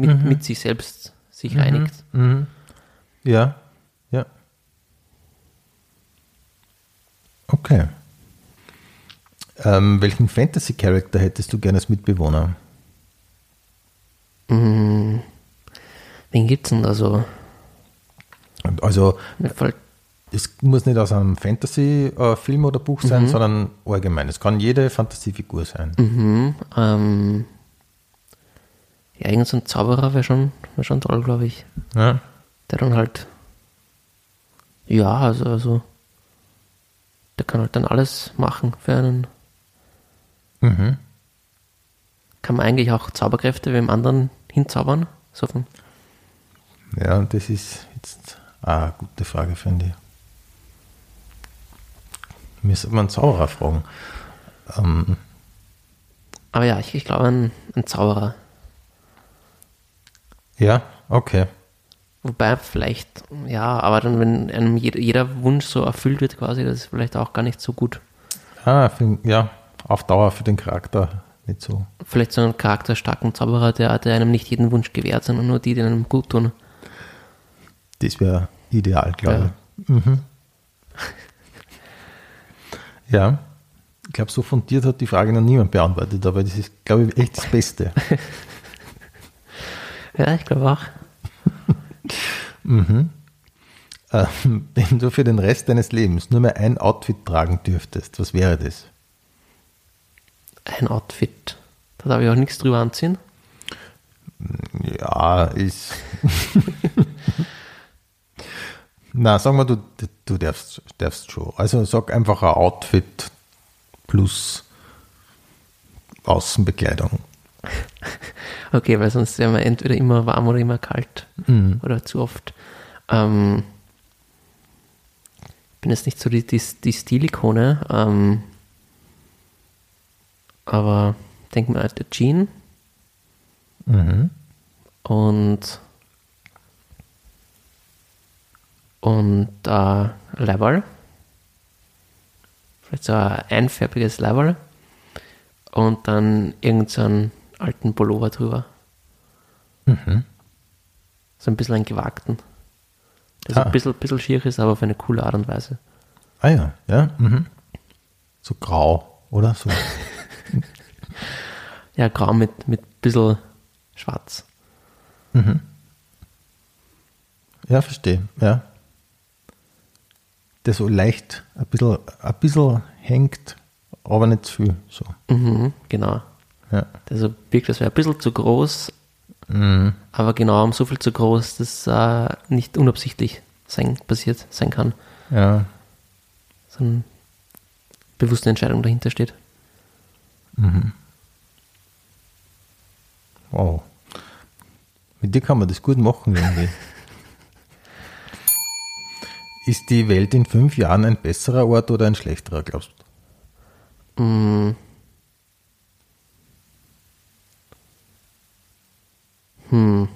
mit, mit sich selbst sich reinigt. Mhm. Ja, ja. Okay. Ähm, welchen Fantasy-Charakter hättest du gerne als Mitbewohner? Mhm. Wen gibt's denn da so? Also, es muss nicht aus einem Fantasy-Film oder Buch sein, Mhm. sondern allgemein. Es kann jede Fantasiefigur sein. Mhm, ähm, ja, irgend so ein Zauberer wäre schon, wär schon toll, glaube ich. Ja. Der dann halt, ja, also, also, der kann halt dann alles machen für einen. Mhm. Kann man eigentlich auch Zauberkräfte wem anderen hinzaubern? So von, ja, das ist jetzt eine gute Frage, finde ich. Müsste man einen Zauberer fragen. Ähm, aber ja, ich, ich glaube, ein, ein Zauberer. Ja, okay. Wobei vielleicht, ja, aber dann, wenn einem jeder, jeder Wunsch so erfüllt wird quasi, das ist vielleicht auch gar nicht so gut. Ah, für, ja, auf Dauer für den Charakter nicht so. Vielleicht so einen charakterstarken Zauberer, der, der einem nicht jeden Wunsch gewährt, sondern nur die, die einem gut tun. Das wäre ideal, glaube ich. Mhm. Ja, ich glaube, so fundiert hat die Frage noch niemand beantwortet, aber das ist, glaube ich, echt das Beste. Ja, ich glaube auch. ähm, wenn du für den Rest deines Lebens nur mehr ein Outfit tragen dürftest, was wäre das? Ein Outfit. Da darf ich auch nichts drüber anziehen. Ja, ist. Na, sagen wir, du, du darfst, darfst schon. Also sag einfach ein Outfit plus Außenbekleidung. Okay, weil sonst wäre man entweder immer warm oder immer kalt. Oder zu oft. Ähm, ich bin jetzt nicht so die, die, die Stilikone. Ähm, aber denk mir halt der Jean Mhm. und und äh, Level. Vielleicht so ein einfärbiges Level. Und dann irgendeinen alten Pullover drüber. Mhm. So ein bisschen einen gewagten. Der Ah. so ein bisschen, bisschen schier ist, aber auf eine coole Art und Weise. Ah ja, ja. Mhm. So grau, oder? So. Ja, grau mit, mit bisschen schwarz. Ja, verstehe. Ja. Der so leicht ein bisschen, ein bisschen hängt, aber nicht zu viel. So. Mhm, genau. Ja. Der so wirkt, das wäre ein bisschen zu groß, Mhm. aber genau um so viel zu groß, dass äh, nicht unabsichtlich sein, passiert sein kann. ja. So eine bewusste Entscheidung dahinter steht. Wow. Mit dir kann man das gut machen irgendwie. Ist die Welt in fünf Jahren ein besserer Ort oder ein schlechterer, glaubst du? Mm. Hm.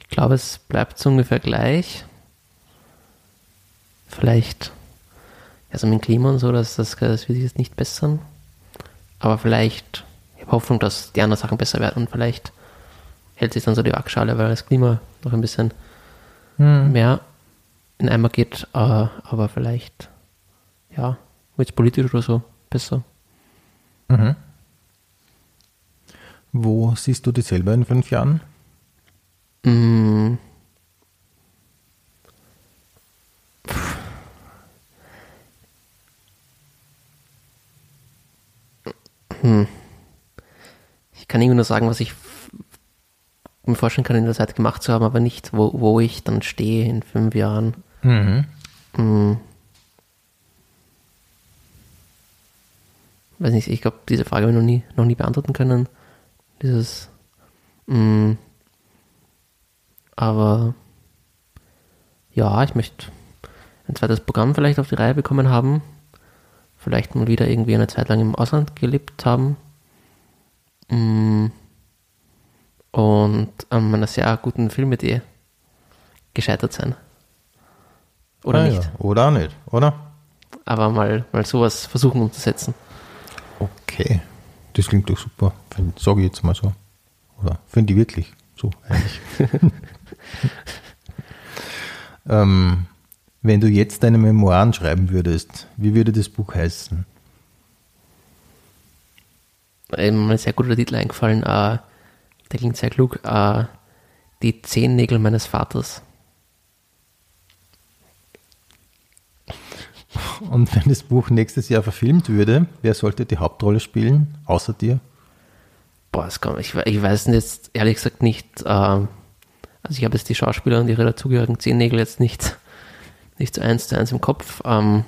Ich glaube, es bleibt so ungefähr gleich. Vielleicht, also mit dem Klima und so, das, das, das wird sich jetzt nicht bessern. Aber vielleicht, ich habe Hoffnung, dass die anderen Sachen besser werden und vielleicht hält sich dann so die Waagschale, weil das Klima noch ein bisschen mehr in Eimer geht. äh, aber vielleicht, ja, wird es politisch oder so besser. Wo siehst du dich selber in fünf Jahren? Hm. Ich kann irgendwie nur sagen, was ich mir vorstellen kann, in der Zeit gemacht zu haben, aber nicht, wo, wo ich dann stehe in fünf Jahren. Mhm. Hm. Weiß nicht, ich glaube, diese Frage habe ich noch nie, noch nie beantworten können. Dieses. Hm. Aber ja, ich möchte ein zweites Programm vielleicht auf die Reihe bekommen haben. Vielleicht mal wieder irgendwie eine Zeit lang im Ausland gelebt haben. Mm. Und an einer sehr guten Filmidee gescheitert sein. Oder Ah, nicht. Ja. Oder auch nicht, oder? Aber mal, mal sowas versuchen umzusetzen. Okay. Das klingt doch super. Sage ich jetzt mal so. Oder finde ich wirklich so eigentlich. ähm, wenn du jetzt deine Memoiren schreiben würdest, wie würde das Buch heißen? Ähm, ein sehr guter Titel eingefallen, äh, der klingt sehr klug. Äh, die Zehennägel meines Vaters. Und wenn das Buch nächstes Jahr verfilmt würde, wer sollte die Hauptrolle spielen, außer dir? Boah, das kann, ich, ich weiß jetzt ehrlich gesagt nicht. Äh, also ich habe jetzt die Schauspieler und ihre dazugehörigen Zehennägel jetzt nicht, nicht so eins zu eins im Kopf. Ähm,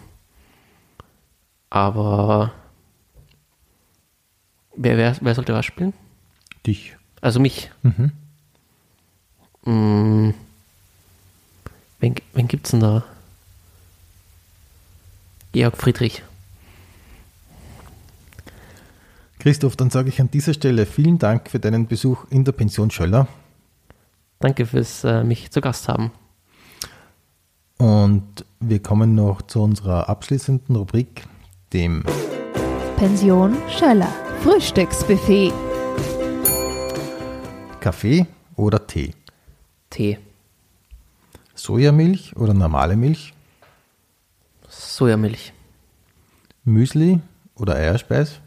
aber wer, wer, wer sollte was spielen? Dich. Also mich. Mhm. Mm, wen, wen gibt's denn da? Georg Friedrich. Christoph, dann sage ich an dieser Stelle vielen Dank für deinen Besuch in der Pension Schöller. Danke fürs äh, mich zu Gast haben. Und wir kommen noch zu unserer abschließenden Rubrik, dem Pension Schöller. Frühstücksbuffet. Kaffee oder Tee. Tee. Sojamilch oder normale Milch. Sojamilch. Müsli oder Eierspeis.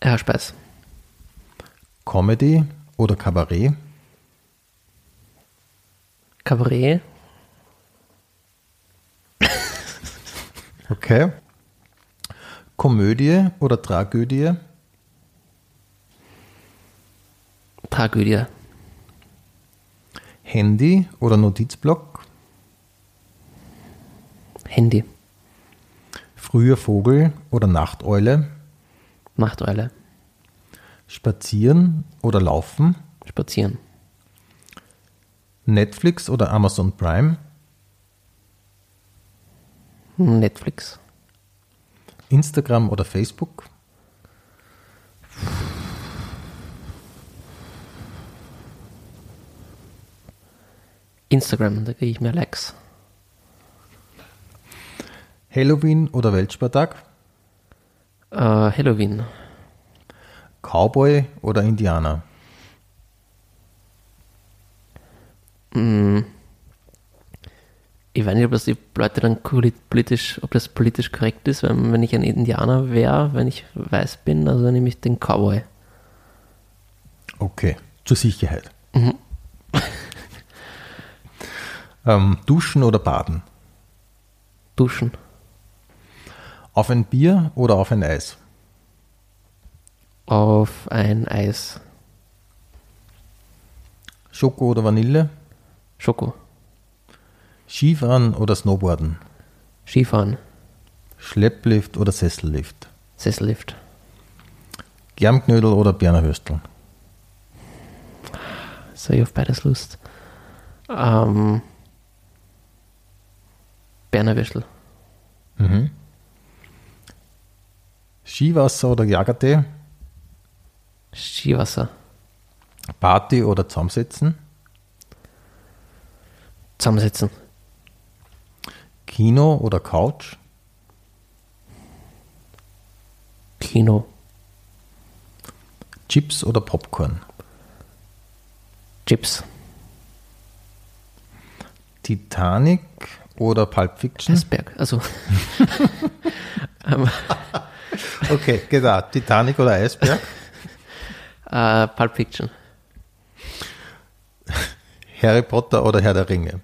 Eierspeis. Comedy oder Kabarett. Kabarett. Okay. Komödie oder Tragödie. Tragödie. Handy oder Notizblock. Handy. Früher Vogel oder Nachteule. Nachteule. Spazieren oder Laufen. Spazieren. Netflix oder Amazon Prime. Netflix. Instagram oder Facebook. Instagram, da kriege ich mehr Likes. Halloween oder Weltspartag. Äh, Halloween. Cowboy oder Indianer. Mm. Ich weiß nicht, ob das die Leute dann politisch, ob das politisch korrekt ist, wenn, wenn ich ein Indianer wäre, wenn ich weiß bin, also dann nehme ich den Cowboy. Okay, zur Sicherheit. Mhm. ähm, duschen oder baden. Duschen. Auf ein Bier oder auf ein Eis. Auf ein Eis. Schoko oder Vanille. Schoko. Skifahren oder Snowboarden. Skifahren. Schlepplift oder Sessellift. Sessellift. Germknödel oder Bernerwürstel. So, ich auf beides Lust. Ähm, Berner Würstel. Mhm. Skiwasser oder Jagertee. Skiwasser. Party oder Zusammensetzen. Zusammensetzen. Kino oder Couch. Kino. Chips oder Popcorn. Chips. Titanic oder Pulp Fiction. Eisberg. Also. Okay, genau. Titanic oder Eisberg? Uh, Pulp Fiction. Harry Potter oder Herr der Ringe?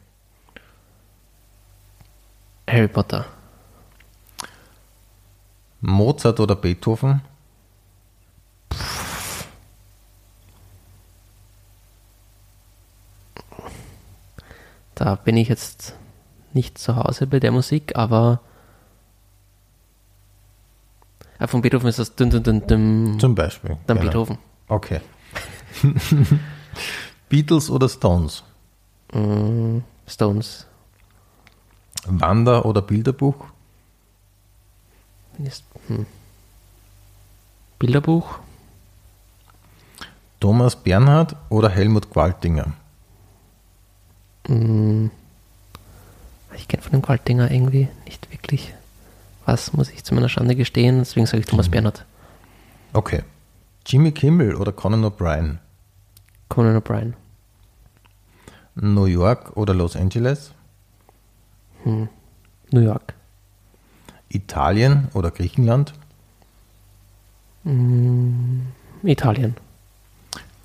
Harry Potter. Mozart oder Beethoven? Da bin ich jetzt nicht zu Hause bei der Musik, aber äh, von Beethoven ist das dün, dün, dün, dün, Zum Beispiel. dann genau. Beethoven. Okay. Beatles oder Stones? Mm, Stones. Wander- oder Bilderbuch? Ist, hm. Bilderbuch. Thomas Bernhard oder Helmut Qualtinger? Mm, ich kenne von dem Qualtinger irgendwie nicht wirklich was, muss ich zu meiner Schande gestehen. Deswegen sage ich Thomas Bernhard. Okay. Jimmy Kimmel oder Conan O'Brien? Conan O'Brien. New York oder Los Angeles? Hm. New York. Italien oder Griechenland? Mm, Italien.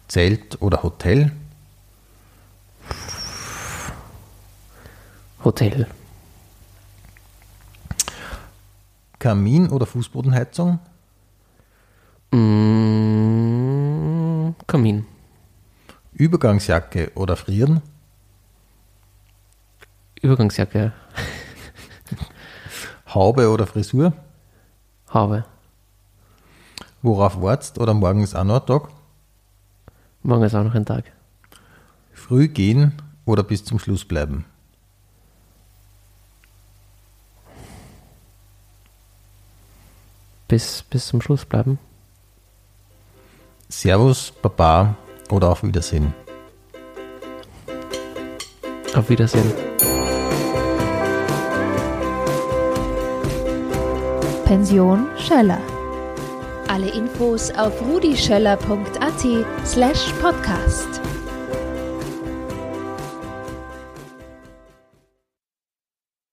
Zelt oder Hotel? Hotel. Kamin oder Fußbodenheizung? Mm, Kamin. Übergangsjacke oder Frieren? Übergangsjacke. Haube oder Frisur? Haube. Worauf wartest oder morgen ist auch noch ein Tag? Morgen ist auch noch ein Tag. Früh gehen oder bis zum Schluss bleiben? Bis, bis zum Schluss bleiben. Servus, Baba oder auf Wiedersehen? Auf Wiedersehen. Pension Schöller. Alle Infos auf rudischöller.at slash podcast.